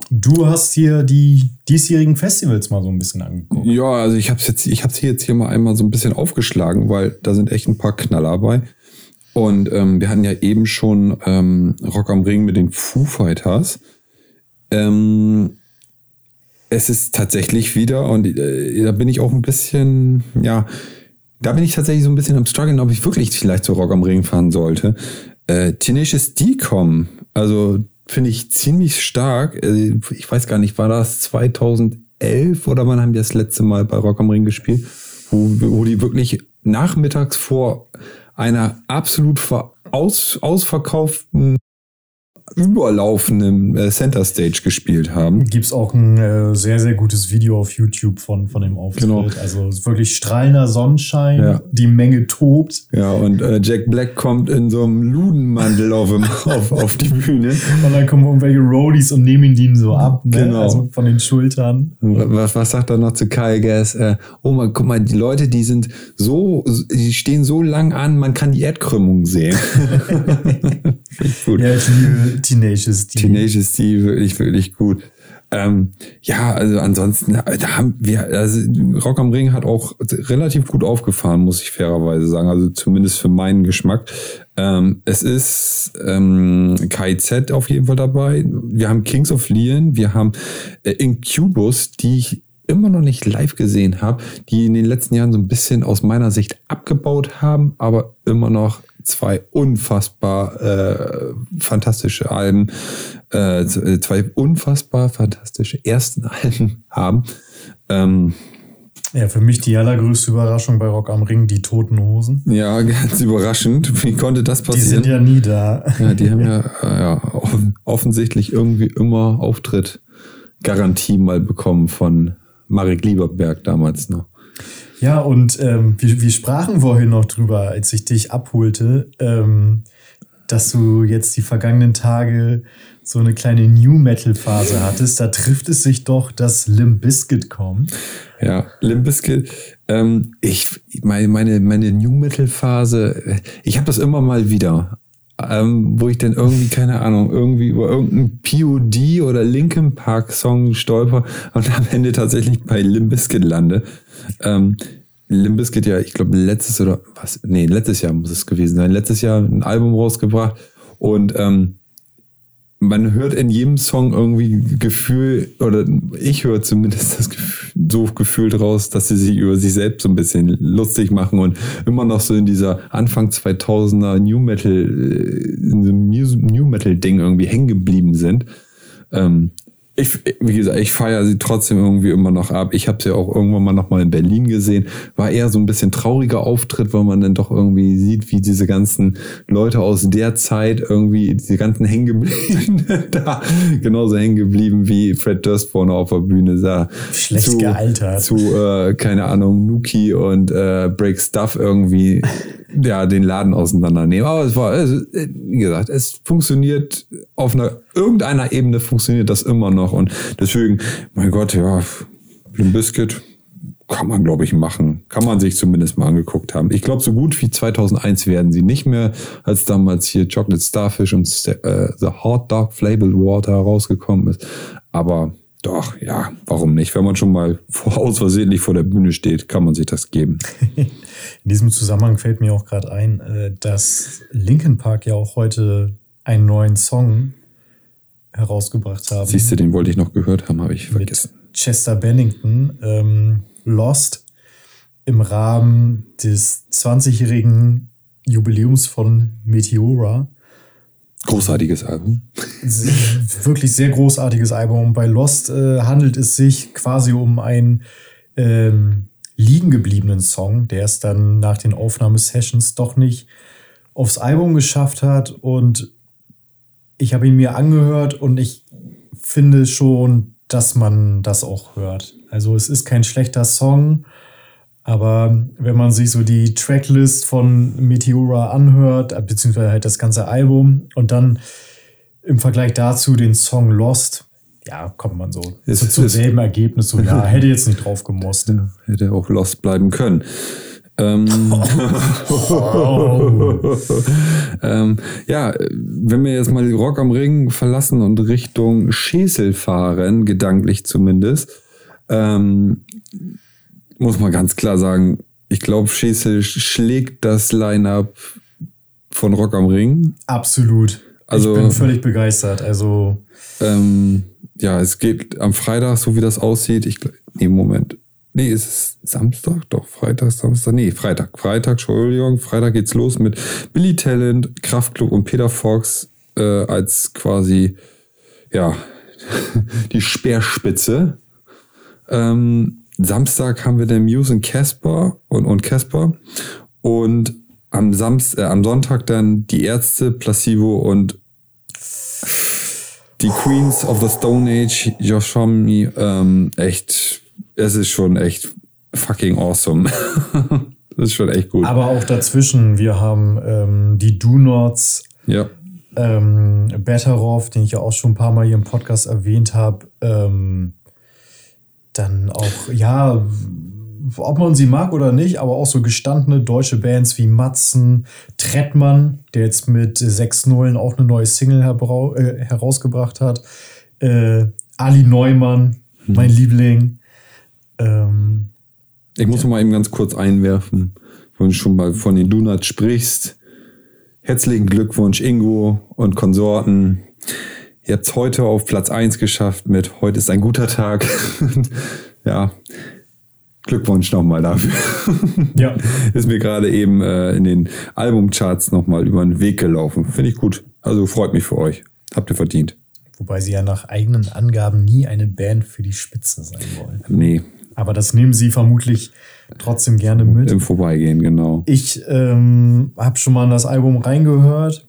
Du hast hier die diesjährigen Festivals mal so ein bisschen angeguckt. ja, also ich habe es jetzt, ich habe hier jetzt hier mal einmal so ein bisschen aufgeschlagen, weil da sind echt ein paar Knaller bei. Und ähm, wir hatten ja eben schon ähm, Rock am Ring mit den Foo Fighters. Ähm, es ist tatsächlich wieder, und äh, da bin ich auch ein bisschen, ja, da bin ich tatsächlich so ein bisschen am struggeln, ob ich wirklich vielleicht zu Rock am Ring fahren sollte. Äh, Tenacious D kommen, also finde ich ziemlich stark. Äh, ich weiß gar nicht, war das 2011 oder wann haben die das letzte Mal bei Rock am Ring gespielt, wo, wo die wirklich nachmittags vor einer absolut aus, ausverkauften, überlaufenden äh, Center Stage gespielt haben. Gibt es auch ein äh, sehr, sehr gutes Video auf YouTube von, von dem Auftritt. Genau. Also wirklich strahlender Sonnenschein, Ja. die Menge tobt. Ja, und äh, Jack Black kommt in so einem Ludenmantel auf, dem, auf, auf die Bühne. Und dann kommen irgendwelche Roadies und nehmen ihn so ab, ne? Genau. also von den Schultern. Was, was sagt er noch zu Kyle Gass? Äh, oh man, guck mal, die Leute, die sind so, die stehen so lang an, man kann die Erdkrümmung sehen. Gut. Ja, ich liebe Tenacious D. Tenacious D wirklich, wirklich gut. Ähm, ja, also ansonsten, da haben wir, also Rock am Ring hat auch relativ gut aufgefahren, muss ich fairerweise sagen. Also zumindest für meinen Geschmack. Ähm, es ist ähm, KIZ auf jeden Fall dabei. Wir haben Kings of Leon, wir haben äh, Incubus, die ich immer noch nicht live gesehen habe, die in den letzten Jahren so ein bisschen aus meiner Sicht abgebaut haben, aber immer noch zwei unfassbar äh, fantastische Alben, äh, zwei unfassbar fantastische ersten Alben haben. Ähm, Ja, für mich die allergrößte Überraschung bei Rock am Ring, die Toten Hosen. ja, ganz überraschend. Wie konnte das Die passieren? sind ja nie da. Ja, die haben ja, äh, ja offen- offensichtlich irgendwie immer Auftritt Garantie mal bekommen von Marek Lieberberg damals noch. Ja, und ähm, wir, wir sprachen vorhin noch drüber, als ich dich abholte, ähm, dass du jetzt die vergangenen Tage so eine kleine New Metal Phase hattest. Da trifft es sich doch, dass Limp Bizkit kommt. Ja, Limp Bizkit. Ähm, ich meine, meine, meine New Metal Phase, ich habe das immer mal wieder. Ähm, wo ich dann irgendwie, keine Ahnung, irgendwie über irgendeinen POD oder Linkin Park Song stolper und am Ende tatsächlich bei Limp Bizkit lande. Ähm, Limp Bizkit ja, ich glaube, letztes oder was, nee, letztes Jahr muss es gewesen sein. Letztes Jahr ein Album rausgebracht und ähm, man hört in jedem Song irgendwie Gefühl, oder ich höre zumindest das Gefühl, so gefühlt raus, dass sie sich über sich selbst so ein bisschen lustig machen und immer noch so in dieser Anfang 2000er New Metal, äh, in diesem New Metal Ding irgendwie hängen geblieben sind. Ähm, ich, wie gesagt, ich feiere sie trotzdem irgendwie immer noch ab. Ich habe sie auch irgendwann mal noch mal in Berlin gesehen. War eher so ein bisschen trauriger Auftritt, weil man dann doch irgendwie sieht, wie diese ganzen Leute aus der Zeit irgendwie, diese ganzen hängen da genauso hängen geblieben wie Fred Durst vorne auf der Bühne sah. Schlecht zu, gealtert. Zu, äh, keine Ahnung, Nuki und äh, Break Stuff irgendwie ja, den Laden auseinandernehmen. Aber es war, wie gesagt, es funktioniert auf einer, irgendeiner Ebene funktioniert das immer noch. Und deswegen, mein Gott, ja, Limp Biscuit kann man, glaube ich, machen. Kann man sich zumindest mal angeguckt haben. Ich glaube, so gut wie 2001 werden sie nicht mehr, als damals hier Chocolate Starfish und äh, The Hot Dog Flavored Water rausgekommen ist. Aber doch, ja, warum nicht? Wenn man schon mal vor, aus versehentlich vor der Bühne steht, kann man sich das geben. In diesem Zusammenhang fällt mir auch gerade ein, äh, dass Linkin Park ja auch heute einen neuen Song herausgebracht haben. Siehst du, den wollte ich noch gehört haben, habe ich vergessen. Mit Chester Bennington, ähm, Lost, im Rahmen des 20-jährigen Jubiläums von Meteora. Großartiges Album. Wirklich sehr großartiges Album. Bei Lost äh, handelt es sich quasi um einen ähm, liegen gebliebenen Song, der es dann nach den Aufnahmesessions doch nicht aufs Album geschafft hat. Und ich habe ihn mir angehört und ich finde schon, dass man das auch hört. Also es ist kein schlechter Song. Aber wenn man sich so die Tracklist von Meteora anhört, äh, beziehungsweise halt das ganze Album und dann im Vergleich dazu den Song Lost, ja, kommt man so, ist, so zum selben Ergebnis. So, ja, hätte jetzt nicht drauf gemusst. Ja, hätte auch Lost bleiben können. Ähm, oh. ähm, ja, wenn wir jetzt mal Rock am Ring verlassen und Richtung Schesel fahren, gedanklich zumindest, ähm, muss man ganz klar sagen, ich glaube, Schesel schlägt das Line-up von Rock am Ring. Absolut. Also, ich bin völlig begeistert. Also. Ähm, ja, es geht am Freitag, so wie das aussieht. Ich, nee, Moment. Nee, ist es Samstag? Doch, Freitag, Samstag. Nee, Freitag. Freitag, Entschuldigung. Freitag geht's los mit Billy Talent, Kraftklub und Peter Fox äh, als quasi, ja, die Speerspitze. Ähm, Samstag haben wir den Muse und Casper und, und Casper. Und am, Samst, äh, am Sonntag dann die Ärzte, Placebo und die Queens of the Stone Age, Yoshami. Ähm, echt, es ist schon echt fucking awesome. das ist schon echt gut. Aber auch dazwischen, wir haben ähm, die Do-Nots. Ja. Ähm, Betteroff, den ich ja auch schon ein paar Mal hier im Podcast erwähnt habe. Ähm, dann auch, ja, ob man sie mag oder nicht, aber auch so gestandene deutsche Bands wie Matzen, Trettmann, der jetzt mit 6 Nullen auch eine neue Single äh, herausgebracht hat, äh, Ali Neumann, mhm. mein Liebling. Ähm, ich muss ja. mal eben ganz kurz einwerfen, wenn du schon mal von den Donuts sprichst. Herzlichen Glückwunsch, Ingo und Konsorten. Ihr habt es heute auf Platz 1 geschafft mit Heute ist ein guter Tag. ja, Glückwunsch nochmal dafür. ja. Ist mir gerade eben äh, in den Albumcharts nochmal über den Weg gelaufen. Finde ich gut. Also freut mich für euch. Habt ihr verdient. Wobei sie ja nach eigenen Angaben nie eine Band für die Spitze sein wollen. Nee. Aber das nehmen sie vermutlich trotzdem gerne mit. Im Vorbeigehen, genau. Ich ähm, habe schon mal in das Album reingehört.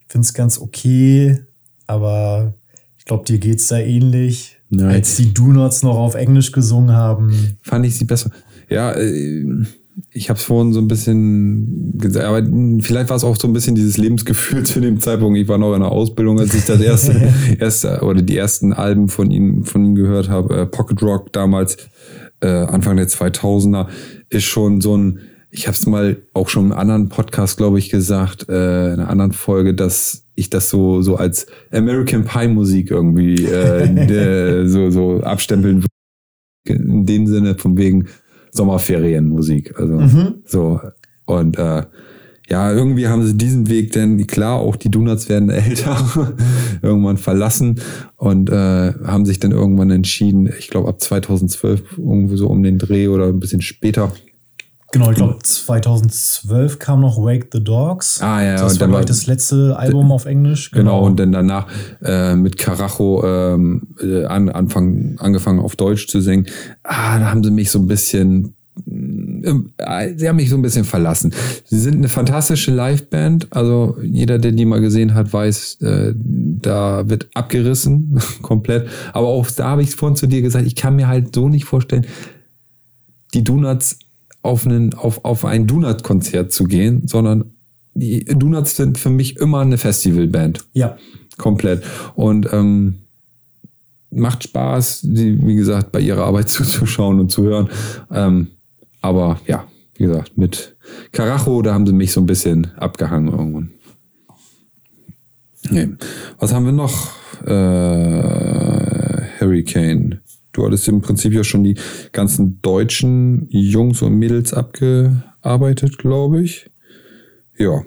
Ich finde es ganz okay aber ich glaube, dir geht es da ähnlich. Nein. Als die Do-Nots noch auf Englisch gesungen haben. Fand ich sie besser. Ja, äh, ich habe es vorhin so ein bisschen gesagt, aber vielleicht war es auch so ein bisschen dieses Lebensgefühl zu dem Zeitpunkt. Ich war noch in der Ausbildung, als ich das erste, erste oder die ersten Alben von ihnen, von ihnen gehört habe. Äh, Pocket Rock damals, äh, Anfang der 2000er, ist schon so ein, ich habe es mal auch schon im anderen Podcast, glaube ich, gesagt, äh, in einer anderen Folge, dass ich das so so als American Pie Musik irgendwie äh, so so abstempeln würde. In dem Sinne von wegen Sommerferienmusik. Also mhm. so. Und äh, ja, irgendwie haben sie diesen Weg, denn klar, auch die Donuts werden älter, irgendwann verlassen und äh, haben sich dann irgendwann entschieden, ich glaube ab 2012 irgendwie so um den Dreh oder ein bisschen später, Genau, ich glaube 2012 kam noch Wake the Dogs. Ah ja, das war war das letzte Album auf Englisch. Genau, und dann danach äh, mit Carajo ähm, äh, an, Anfang, angefangen auf Deutsch zu singen. Ah, da haben sie mich so ein bisschen, äh, sie haben mich so ein bisschen verlassen. Sie sind eine fantastische Liveband. Also jeder, der die mal gesehen hat, weiß, äh, da wird abgerissen komplett. Aber auch da habe ich es vorhin zu dir gesagt, ich kann mir halt so nicht vorstellen, die Donuts auf, einen, auf, auf ein Donut-Konzert zu gehen, sondern die Donuts sind für mich immer eine Festivalband. Ja. Komplett. Und ähm, macht Spaß, die, wie gesagt, bei ihrer Arbeit zuzuschauen und zu hören. Ähm, aber ja, wie gesagt, mit Carajo, da haben sie mich so ein bisschen abgehangen irgendwann. Nee. Was haben wir noch? Äh, Hurricane du hattest im Prinzip ja schon die ganzen deutschen Jungs und Mädels abgearbeitet, glaube ich. Ja.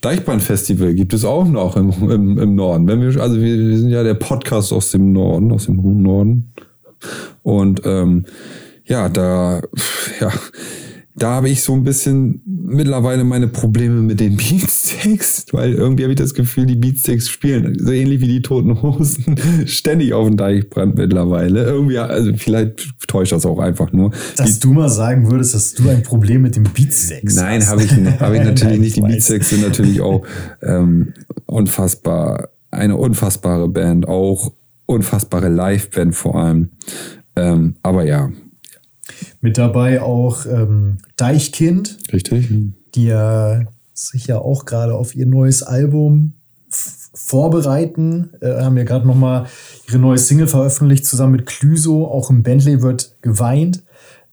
Deichbrand-Festival gibt es auch noch im, im, im Norden. Wenn wir, also wir, wir, sind ja der Podcast aus dem Norden, aus dem hohen Norden. Und ähm, ja, da, ja, da habe ich so ein bisschen mittlerweile meine Probleme mit den Beatsteaks, weil irgendwie habe ich das Gefühl, die Beatsteaks spielen so ähnlich wie die Toten Hosen ständig auf dem Deichbrand mittlerweile. Irgendwie, also vielleicht täuscht das auch einfach nur. Dass die, du mal sagen würdest, dass du ein Problem mit den Beatsteaks Nein, habe ich, hab ich natürlich nicht. Die Beatsteaks sind natürlich auch ähm, unfassbar, eine unfassbare Band, auch unfassbare Liveband vor allem. Ähm, aber ja, mit dabei auch ähm, Deichkind. Richtig. Die ja sich ja auch gerade auf ihr neues Album vorbereiten. Äh, haben ja gerade noch mal ihre neue Single veröffentlicht, zusammen mit Clüso. Auch im Bentley wird geweint.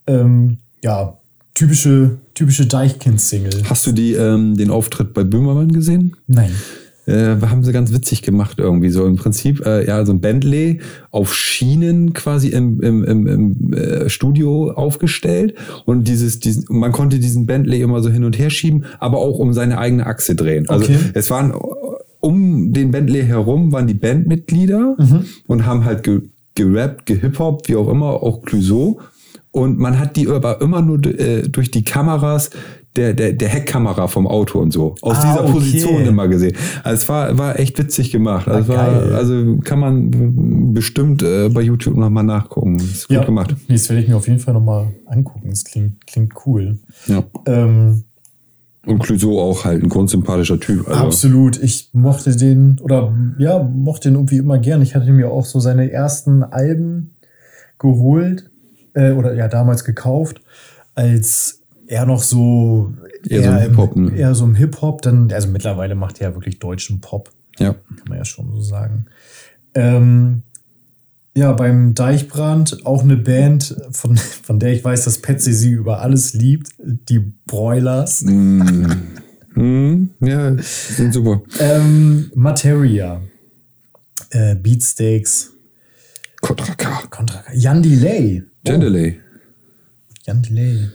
Ähm, ja, typische, typische Deichkind-Single. Hast du die, ähm, den Auftritt bei Böhmermann gesehen? Nein äh, haben sie ganz witzig gemacht irgendwie. So im Prinzip, äh, ja, so ein Bentley auf Schienen quasi im, im, im, im äh, Studio aufgestellt und dieses, diesen, man konnte diesen Bentley immer so hin und her schieben, aber auch um seine eigene Achse drehen. Also okay. es waren um den Bentley herum waren die Bandmitglieder mhm. und haben halt ge gerappt, gehiphop, wie auch immer, auch Clouseau. Und man hat die aber immer nur äh, durch die Kameras der, der, der Heckkamera vom Auto und so. Aus ah, dieser okay. Position immer gesehen. Also es war, war echt witzig gemacht. Also, war, also kann man bestimmt äh, bei YouTube nochmal nachgucken. Das ist gut ja. gemacht. Nee, das werde ich mir auf jeden Fall nochmal angucken. Das klingt, klingt cool. Ja. Ähm, und Clouseau auch halt ein grundsympathischer Typ. Also. Absolut. Ich mochte den, oder ja, mochte den irgendwie immer gern. Ich hatte mir auch so seine ersten Alben geholt, äh, oder ja, damals gekauft, als eher noch so eher, eher so im Hip-Hop, ne? eher so im Hip-Hop, dann, also mittlerweile macht er ja wirklich deutschen Pop. Ja. Kann man ja schon so sagen. Ähm, ja, beim Deichbrand auch eine Band, von, von der ich weiß, dass Patsy sie über alles liebt, die Broilers. Mm. mm. Ja, sind super. ähm, Materia. Äh, Beatsteaks. Contra K. Contra K. Jan Delay. Jan oh. Delay. Jan Delay.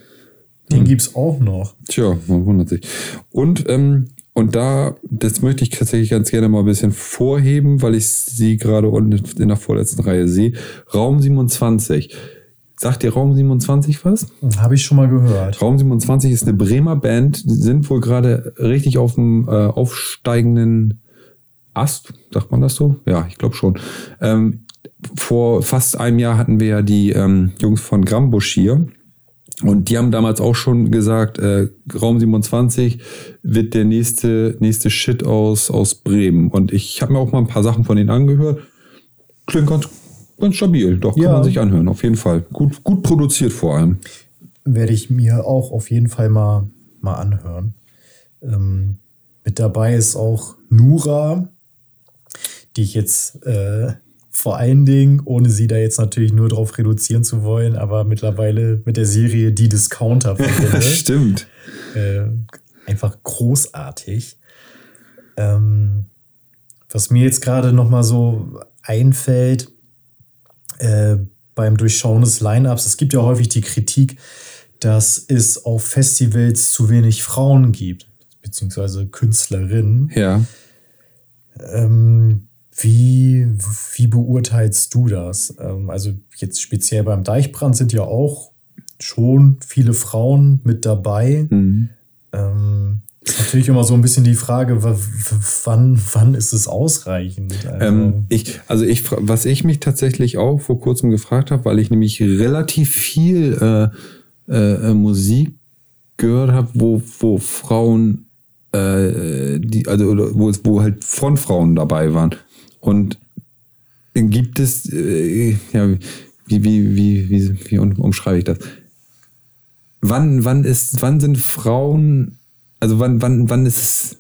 Den hm. gibt es auch noch. Tja, man wundert sich. Und, ähm, und da, das möchte ich tatsächlich ganz gerne mal ein bisschen vorheben, weil ich sie gerade unten in der vorletzten Reihe sehe. Raum 27. Sagt dir Raum 27 was? Habe ich schon mal gehört. Raum 27 ist eine Bremer Band, sind wohl gerade richtig auf dem äh, aufsteigenden Ast, sagt man das so? Ja, ich glaube schon. Ähm, vor fast einem Jahr hatten wir ja die ähm, Jungs von Grambusch hier. Und die haben damals auch schon gesagt, äh, Raum 27 wird der nächste, nächste Shit aus, aus Bremen. Und ich habe mir auch mal ein paar Sachen von denen angehört. Klingt ganz, ganz stabil. Doch, kann ja. man sich anhören, auf jeden Fall. Gut, gut produziert vor allem. werde ich mir auch auf jeden Fall mal, mal anhören. Ähm, mit dabei ist auch Nura, die ich jetzt äh, vor allen Dingen, ohne sie da jetzt natürlich nur drauf reduzieren zu wollen, aber mittlerweile mit der Serie Die Discounter verbinde. Stimmt. Äh, einfach großartig. Ähm, was mir jetzt gerade noch mal so einfällt, äh, beim Durchschauen des Line-Ups, es gibt ja häufig die Kritik, dass es auf Festivals zu wenig Frauen gibt, beziehungsweise Künstlerinnen. Ja. Ähm, wie, wie beurteilst du das? Ähm, also jetzt speziell beim Deichbrand sind ja auch schon viele Frauen mit dabei. Mhm. Ähm, ist natürlich immer so ein bisschen die Frage, wann, wann ist es ausreichend? Also, ähm, ich, also ich, was ich mich tatsächlich auch vor kurzem gefragt habe, weil ich nämlich relativ viel äh, äh, Musik gehört habe, wo, wo Frauen, äh, die, also wo, wo halt Frontfrauen dabei waren. Und gibt es, äh, ja, wie, wie, wie, wie, wie umschreibe ich das? Wann, wann ist, wann sind Frauen also wann, wann, wann ist es,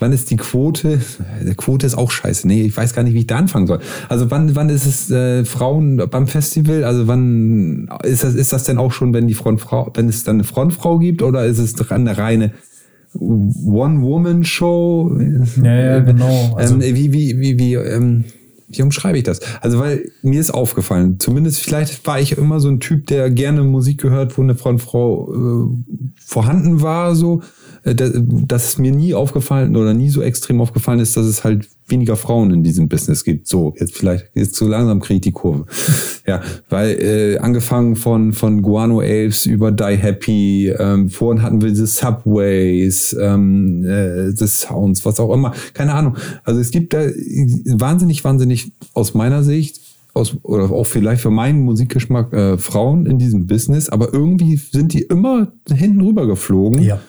wann ist die Quote? Die Quote ist auch scheiße. Nee, ich weiß gar nicht, wie ich da anfangen soll. Also wann, wann ist es äh, Frauen beim Festival? Also wann ist das, ist das denn auch schon, wenn die Frontfrau, wenn es dann eine Frontfrau gibt oder ist es eine reine One-Woman-Show? Ja, ja, genau. Also, ähm, wie, wie, wie, wie, ähm, wie umschreibe ich das? Also, weil mir ist aufgefallen, zumindest vielleicht war ich immer so ein Typ, der gerne Musik gehört, wo eine Frau äh, vorhanden war, so dass es mir nie aufgefallen oder nie so extrem aufgefallen ist, dass es halt weniger Frauen in diesem Business gibt. So, jetzt vielleicht jetzt zu langsam kriege ich die Kurve. ja, weil äh, angefangen von von Guano Apes über Die Happy, ähm, vorhin hatten wir The Subways, ähm, äh, The Sounds, was auch immer, keine Ahnung. Also es gibt da wahnsinnig, wahnsinnig aus meiner Sicht aus, oder auch vielleicht für meinen Musikgeschmack äh, Frauen in diesem Business, aber irgendwie sind die immer hinten rüber geflogen. Ja.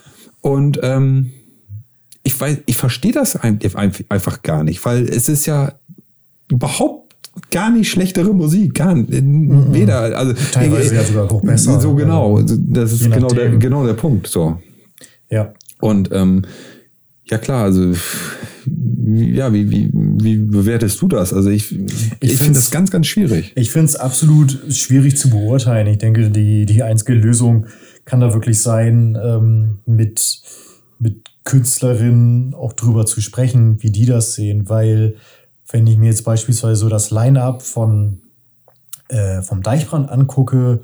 Und ähm, ich weiß, ich verstehe das einfach gar nicht, weil es ist ja überhaupt gar nicht schlechtere Musik, gar nicht, mhm. weder, also teilweise ja sogar auch besser. So genau, also, das ist genau der, genau der Punkt. So. Ja. Und ähm, ja klar, also ja, wie, wie, wie bewertest du das? Also ich, ich, ich finde das ganz, ganz schwierig. Ich finde es absolut schwierig zu beurteilen. Ich denke, die, die einzige Lösung kann da wirklich sein, ähm, mit, mit Künstlerinnen auch drüber zu sprechen, wie die das sehen. Weil, wenn ich mir jetzt beispielsweise so das Line-up von äh, vom Deichbrand angucke,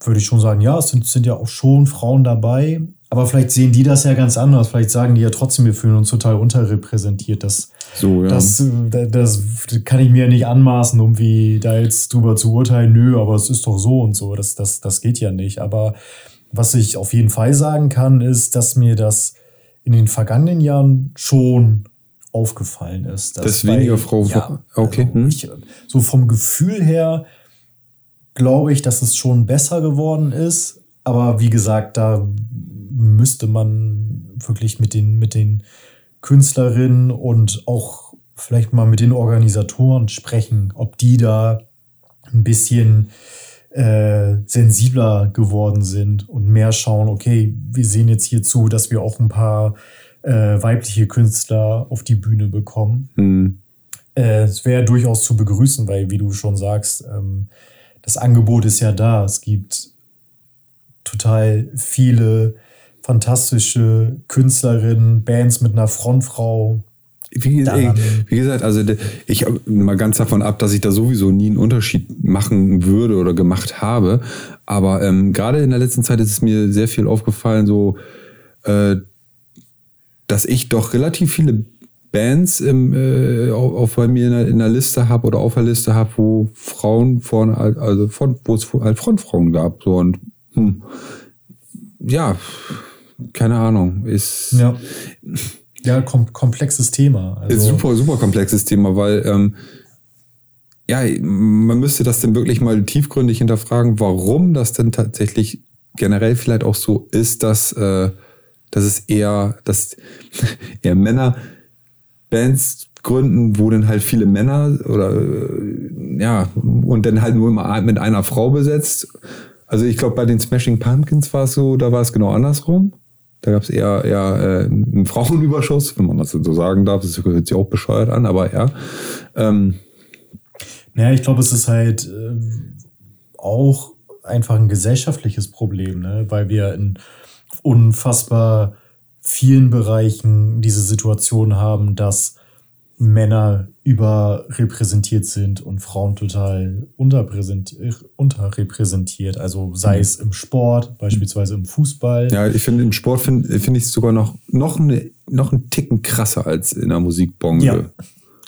würde ich schon sagen, ja, es sind, sind ja auch schon Frauen dabei, aber vielleicht sehen die das ja ganz anders. Vielleicht sagen die ja trotzdem, wir fühlen uns total unterrepräsentiert. Das, so, ja. das, das kann ich mir nicht anmaßen, um wie da jetzt drüber zu urteilen. Nö, aber es ist doch so und so. Das, das, das geht ja nicht. Aber was ich auf jeden Fall sagen kann, ist, dass mir das in den vergangenen Jahren schon aufgefallen ist. Dass das weniger Frau. Ja, okay. Also hm. ich, so vom Gefühl her glaube ich, dass es schon besser geworden ist. Aber wie gesagt, da müsste man wirklich mit den, mit den Künstlerinnen und auch vielleicht mal mit den Organisatoren sprechen, ob die da ein bisschen äh, sensibler geworden sind und mehr schauen, okay, wir sehen jetzt hier zu, dass wir auch ein paar äh, weibliche Künstler auf die Bühne bekommen. Mhm. Äh, es wäre durchaus zu begrüßen, weil, wie du schon sagst, ähm, das Angebot ist ja da. Es gibt total viele fantastische Künstlerinnen, Bands mit einer Frontfrau. Wie, wie gesagt, also ich mal ganz davon ab, dass ich da sowieso nie einen Unterschied machen würde oder gemacht habe. Aber ähm, gerade in der letzten Zeit ist es mir sehr viel aufgefallen, so äh, dass ich doch relativ viele Bands im, äh, auch, auch bei mir in der, in der Liste habe oder auf der Liste habe, wo Frauen vorne, also von, wo es halt Frontfrauen gab. So und hm, ja, keine Ahnung, ist. Ja. Ja, kom komplexes Thema. Also ist super, super komplexes Thema, weil ähm, ja, man müsste das denn wirklich mal tiefgründig hinterfragen, warum das denn tatsächlich generell vielleicht auch so ist, dass, äh, dass es eher, dass eher Männer Bands gründen, wo dann halt viele Männer oder äh, ja, und dann halt nur mit einer Frau besetzt Also ich glaube, bei den Smashing Pumpkins war es so, da war es genau andersrum. Da gab es eher, eher äh, einen Frauenüberschuss, wenn man das so sagen darf. Das hört sich auch bescheuert an, aber ja. Ähm, Naja, ich glaube, es ist halt äh, auch einfach ein gesellschaftliches Problem, ne? weil wir in unfassbar vielen Bereichen diese Situation haben, dass Männer überrepräsentiert sind und Frauen total unterrepräsentiert. Also sei es im Sport, beispielsweise im Fußball. ja, ich finde, im Sport finde find ich es sogar noch, noch, eine, noch einen Ticken krasser als in der Musikbranche. Ja.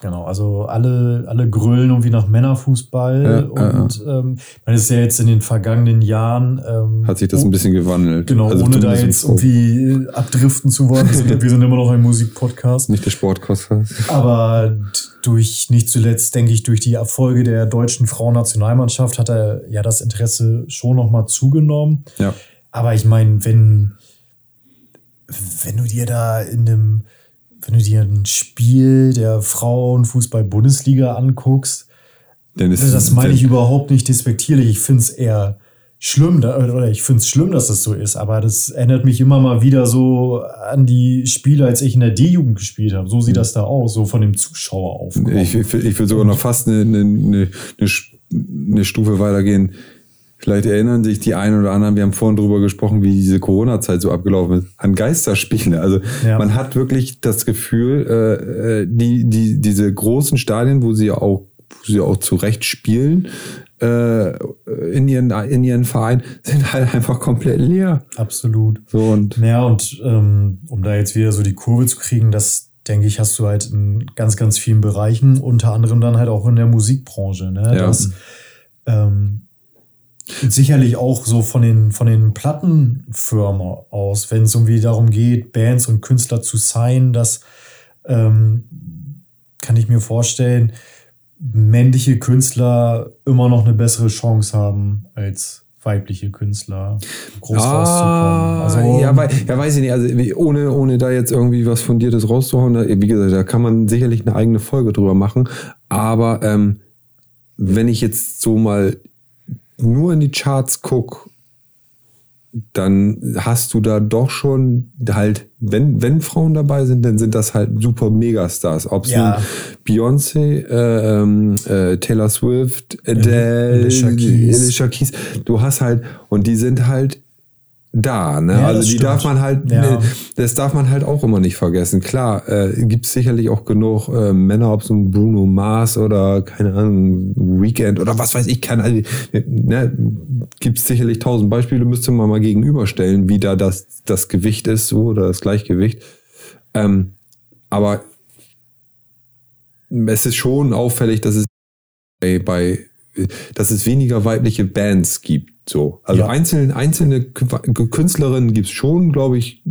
Genau, also alle, alle grölen irgendwie nach Männerfußball. Ja, und ähm, ich meine, es ist ja jetzt in den vergangenen Jahren. Ähm, Hat sich das ein bisschen gewandelt. Genau, Also ohne da jetzt irgendwie abdriften zu wollen. Wir sind, wir sind immer noch ein Musikpodcast. Nicht der Sportkostas. Aber durch, nicht zuletzt, denke ich, durch die Erfolge der deutschen Frauennationalmannschaft hat er ja das Interesse schon nochmal zugenommen. Ja. Aber ich meine, wenn, wenn du dir da in einem, wenn du dir ein Spiel der Frauenfußball-Bundesliga anguckst, Dann ist das meine ich überhaupt nicht despektierlich. Ich finde es eher schlimm, oder ich finde es schlimm, dass das so ist, aber das erinnert mich immer mal wieder so an die Spiele, als ich in der D-Jugend gespielt habe. So sieht das da aus, so von dem Zuschauer auf. Ich, ich, ich würde sogar noch fast eine, eine, eine, eine Stufe weitergehen. Vielleicht erinnern sich die einen oder anderen, wir haben vorhin drüber gesprochen, wie diese Corona-Zeit so abgelaufen ist, an Geisterspiele. Also Ja. man hat wirklich das Gefühl, äh, äh, die, die, diese großen Stadien, wo sie auch, wo sie auch zurecht spielen, äh, in, ihren, in ihren Verein, sind halt einfach komplett leer. Absolut. So und Ja, und ähm, um da jetzt wieder so die Kurve zu kriegen, das denke ich, hast du halt in ganz, ganz vielen Bereichen, unter anderem dann halt auch in der Musikbranche, ne? Ja. Dass, ähm, sicherlich auch so von den, von den Plattenfirmen aus, wenn es irgendwie darum geht, Bands und Künstler zu signen, dass ähm, kann ich mir vorstellen, männliche Künstler immer noch eine bessere Chance haben als weibliche Künstler groß rauszukommen. Also, Ah, ja, wei- ja, weiß ich nicht. Also ohne, ohne da jetzt irgendwie was Fundiertes rauszuhauen, da, wie gesagt, da kann man sicherlich eine eigene Folge drüber machen. Aber ähm, wenn ich jetzt so mal nur in die Charts gucke, dann hast du da doch schon halt, wenn, wenn Frauen dabei sind, dann sind das halt super Megastars. Ob es Ja. Beyoncé, äh, ähm, äh, Taylor Swift, Adele, Alicia Keys. Alicia Keys, du hast halt, und die sind halt da, ne? Ja, also das die stimmt. darf man halt, Ja. ne, das darf man halt auch immer nicht vergessen. Klar, äh, gibt es sicherlich auch genug äh, Männer, ob so ein Bruno Mars oder keine Ahnung, Weekend oder was weiß ich, keine Ahnung, ne, gibt es sicherlich tausend Beispiele, müsste man mal gegenüberstellen, wie da das, das Gewicht ist, so oder das Gleichgewicht. Ähm, aber es ist schon auffällig, dass es bei dass es weniger weibliche Bands gibt. So. Also Ja. einzelne, einzelne Kü- Künstlerinnen gibt es schon, glaube ich,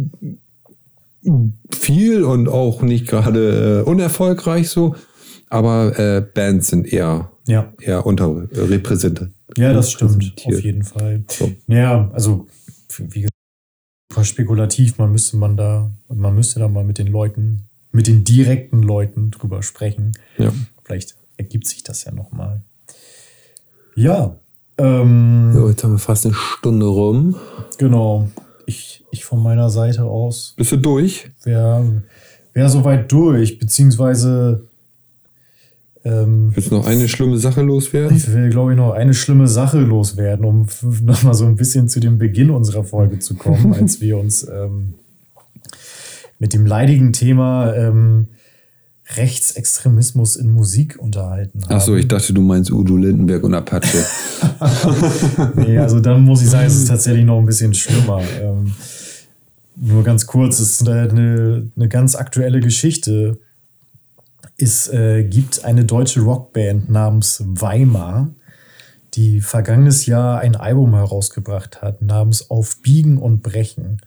viel und auch nicht gerade äh, unerfolgreich so. Aber äh, Bands sind eher, ja. eher unterrepräsentiert. Ja, das stimmt, auf jeden Fall. So. Ja, also wie gesagt, super spekulativ, man müsste man da, man müsste da mal mit den Leuten, mit den direkten Leuten drüber sprechen. Ja. Vielleicht ergibt sich das ja nochmal. Ja, ähm, So, jetzt haben wir fast eine Stunde rum. genau. Ich, ich von meiner Seite aus Bist du durch? wäre wär soweit durch, beziehungsweise ähm, Willst du noch eine schlimme Sache loswerden? Ich will, glaube ich, noch eine schlimme Sache loswerden, um nochmal so ein bisschen zu dem Beginn unserer Folge zu kommen, als wir uns ähm, mit dem leidigen Thema ähm, Rechtsextremismus in Musik unterhalten haben. Achso, ich dachte, du meinst Udo Lindenberg und Apache. Nee, also dann muss ich sagen, es ist tatsächlich noch ein bisschen schlimmer. Ähm, nur ganz kurz, es ist eine, eine ganz aktuelle Geschichte. Es äh, gibt eine deutsche Rockband namens Weimar, die vergangenes Jahr ein Album herausgebracht hat, namens Auf Biegen und Brechen.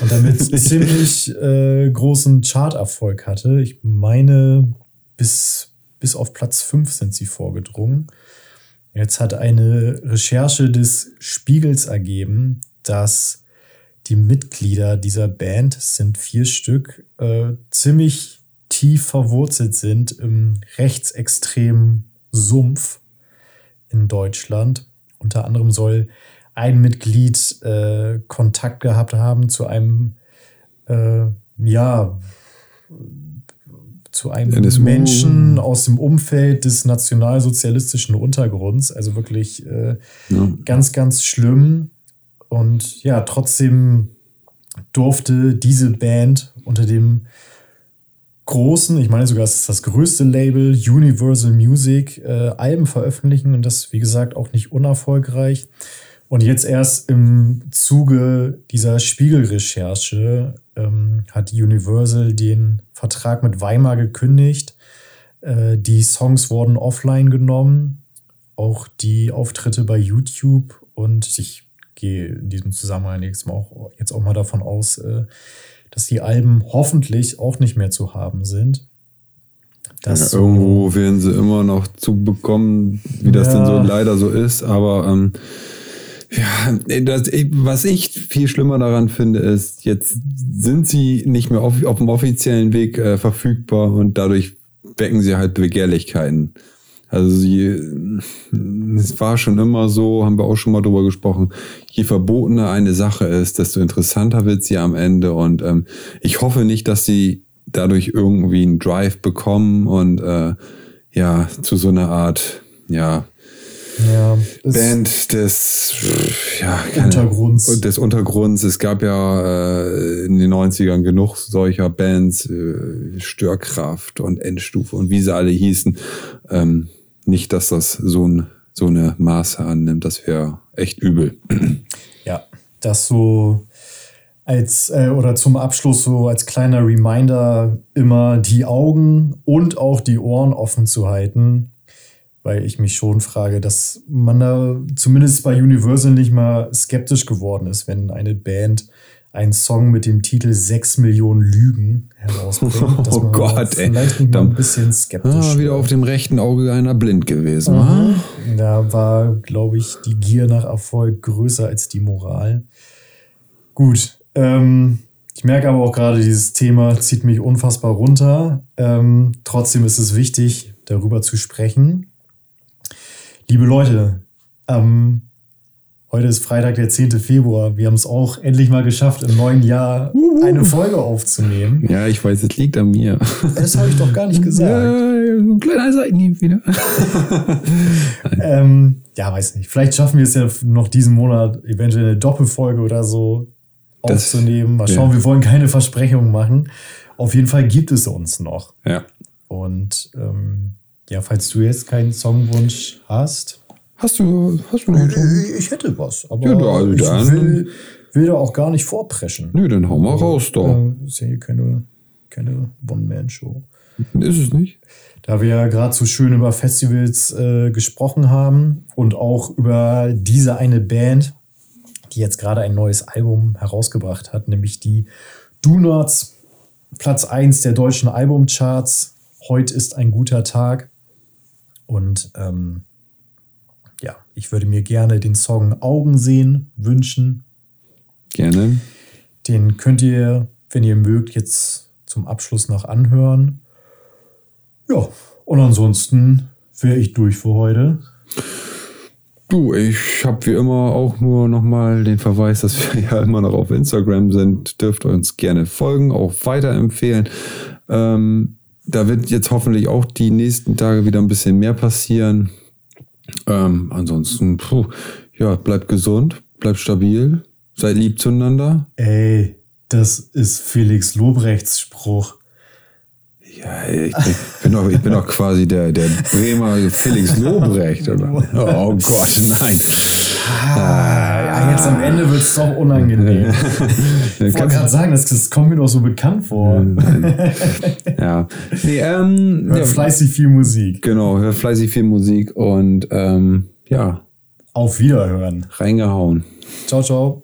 Und damit ziemlich äh, großen Charterfolg hatte. Ich meine, bis, bis auf Platz 5 sind sie vorgedrungen. Jetzt hat eine Recherche des Spiegels ergeben, dass die Mitglieder dieser Band, es sind vier Stück, äh, ziemlich tief verwurzelt sind im rechtsextremen Sumpf in Deutschland. Unter anderem soll ein Mitglied äh, Kontakt gehabt haben zu einem, äh, ja, zu einem NSU. Menschen aus dem Umfeld des nationalsozialistischen Untergrunds. Also wirklich äh, Ja. ganz, ganz schlimm. Und ja, trotzdem durfte diese Band unter dem großen, ich meine sogar, es ist das größte Label, Universal Music, äh, Alben veröffentlichen und das, wie gesagt, auch nicht unerfolgreich. Und jetzt erst im Zuge dieser Spiegelrecherche ähm, hat Universal den Vertrag mit Weimar gekündigt. Äh, die Songs wurden offline genommen, auch die Auftritte bei YouTube und ich gehe in diesem Zusammenhang jetzt, auch, jetzt auch mal davon aus, äh, dass die Alben hoffentlich auch nicht mehr zu haben sind. Das Ja, irgendwo werden sie immer noch zu bekommen, wie das Ja. denn so leider so ist. Aber ähm, ja, das, was ich viel schlimmer daran finde, ist, jetzt sind sie nicht mehr auf, auf dem offiziellen Weg äh, verfügbar und dadurch wecken sie halt Begehrlichkeiten. Also sie, es war schon immer so, haben wir auch schon mal drüber gesprochen, je verbotener eine Sache ist, desto interessanter wird sie am Ende. Und ähm, ich hoffe nicht, dass sie dadurch irgendwie einen Drive bekommen und äh, ja, zu so einer Art, ja, ja, Band des ja, keine- Untergrunds. Des Untergrunds. Es gab ja äh, in den 90ern genug solcher Bands, äh, Störkraft und Endstufe und wie sie alle hießen. Ähm, nicht, dass das so, ein, so eine Maße annimmt, das wäre echt übel. Ja, das so als äh, oder zum Abschluss so als kleiner Reminder immer die Augen und auch die Ohren offen zu halten, weil ich mich schon frage, dass man da zumindest bei Universal nicht mal skeptisch geworden ist, wenn eine Band einen Song mit dem Titel 6 Millionen Lügen herausbringt. Oh Gott, ey. vielleicht nicht mal ein bisschen skeptisch Ah, wieder auf dem rechten Auge einer blind gewesen. wa? Da war, glaube ich, die Gier nach Erfolg größer als die Moral. Gut. Ähm, ich merke aber auch gerade, dieses Thema zieht mich unfassbar runter. Ähm, trotzdem ist es wichtig, darüber zu sprechen. Liebe Leute, ähm, heute ist Freitag, der 10. Februar. Wir haben es auch endlich mal geschafft, im neuen Jahr eine Folge aufzunehmen. Ja, ich weiß, es liegt an mir. Das habe ich doch gar nicht gesagt. Ja, ein kleiner Seitenhieb wieder. Ähm, ja, weiß nicht. Vielleicht schaffen wir es ja noch diesen Monat, eventuell eine Doppelfolge oder so aufzunehmen. Mal ja. schauen, wir wollen keine Versprechungen machen. Auf jeden Fall gibt es uns noch. Ja. Und ähm, ja, falls du jetzt keinen Songwunsch hast, Hast du, hast du noch einen ich hätte was, aber Ja, da- also ich dann- will, will da auch gar nicht vorpreschen. Nö, dann hau mal raus doch. Äh, ist ja hier keine, keine One-Man-Show. Ist es nicht? Da wir ja gerade so schön über Festivals äh, gesprochen haben und auch über diese eine Band, die jetzt gerade ein neues Album herausgebracht hat, nämlich die Do Nots, Platz 1 der deutschen Albumcharts. Heute ist ein guter Tag. Und ähm, ja, ich würde mir gerne den Song Augen sehen wünschen. Gerne. Den könnt ihr, wenn ihr mögt, jetzt zum Abschluss noch anhören. Ja, und ansonsten wäre ich durch für heute. Du, ich habe wie immer auch nur nochmal den Verweis, dass wir ja immer noch auf Instagram sind. Dürft ihr uns gerne folgen, auch weiterempfehlen. Ähm, da wird jetzt hoffentlich auch die nächsten Tage wieder ein bisschen mehr passieren. Ähm, ansonsten, puh, ja, bleibt gesund, bleibt stabil, seid lieb zueinander. Ey, das ist Felix Lobrechts Spruch. Ja, ich bin, bin doch, ich bin doch quasi der, der Bremer Felix Lobrecht. Oder? Oh Gott, nein. Ja, jetzt am Ende wird es doch unangenehm. Ich wollte gerade sagen, das, das kommt mir doch so bekannt vor. Ja. Nee, ähm, Hört ja, fleißig viel Musik. genau, hört fleißig viel Musik und ähm, ja, Auf Wiederhören. reingehauen. Ciao, ciao.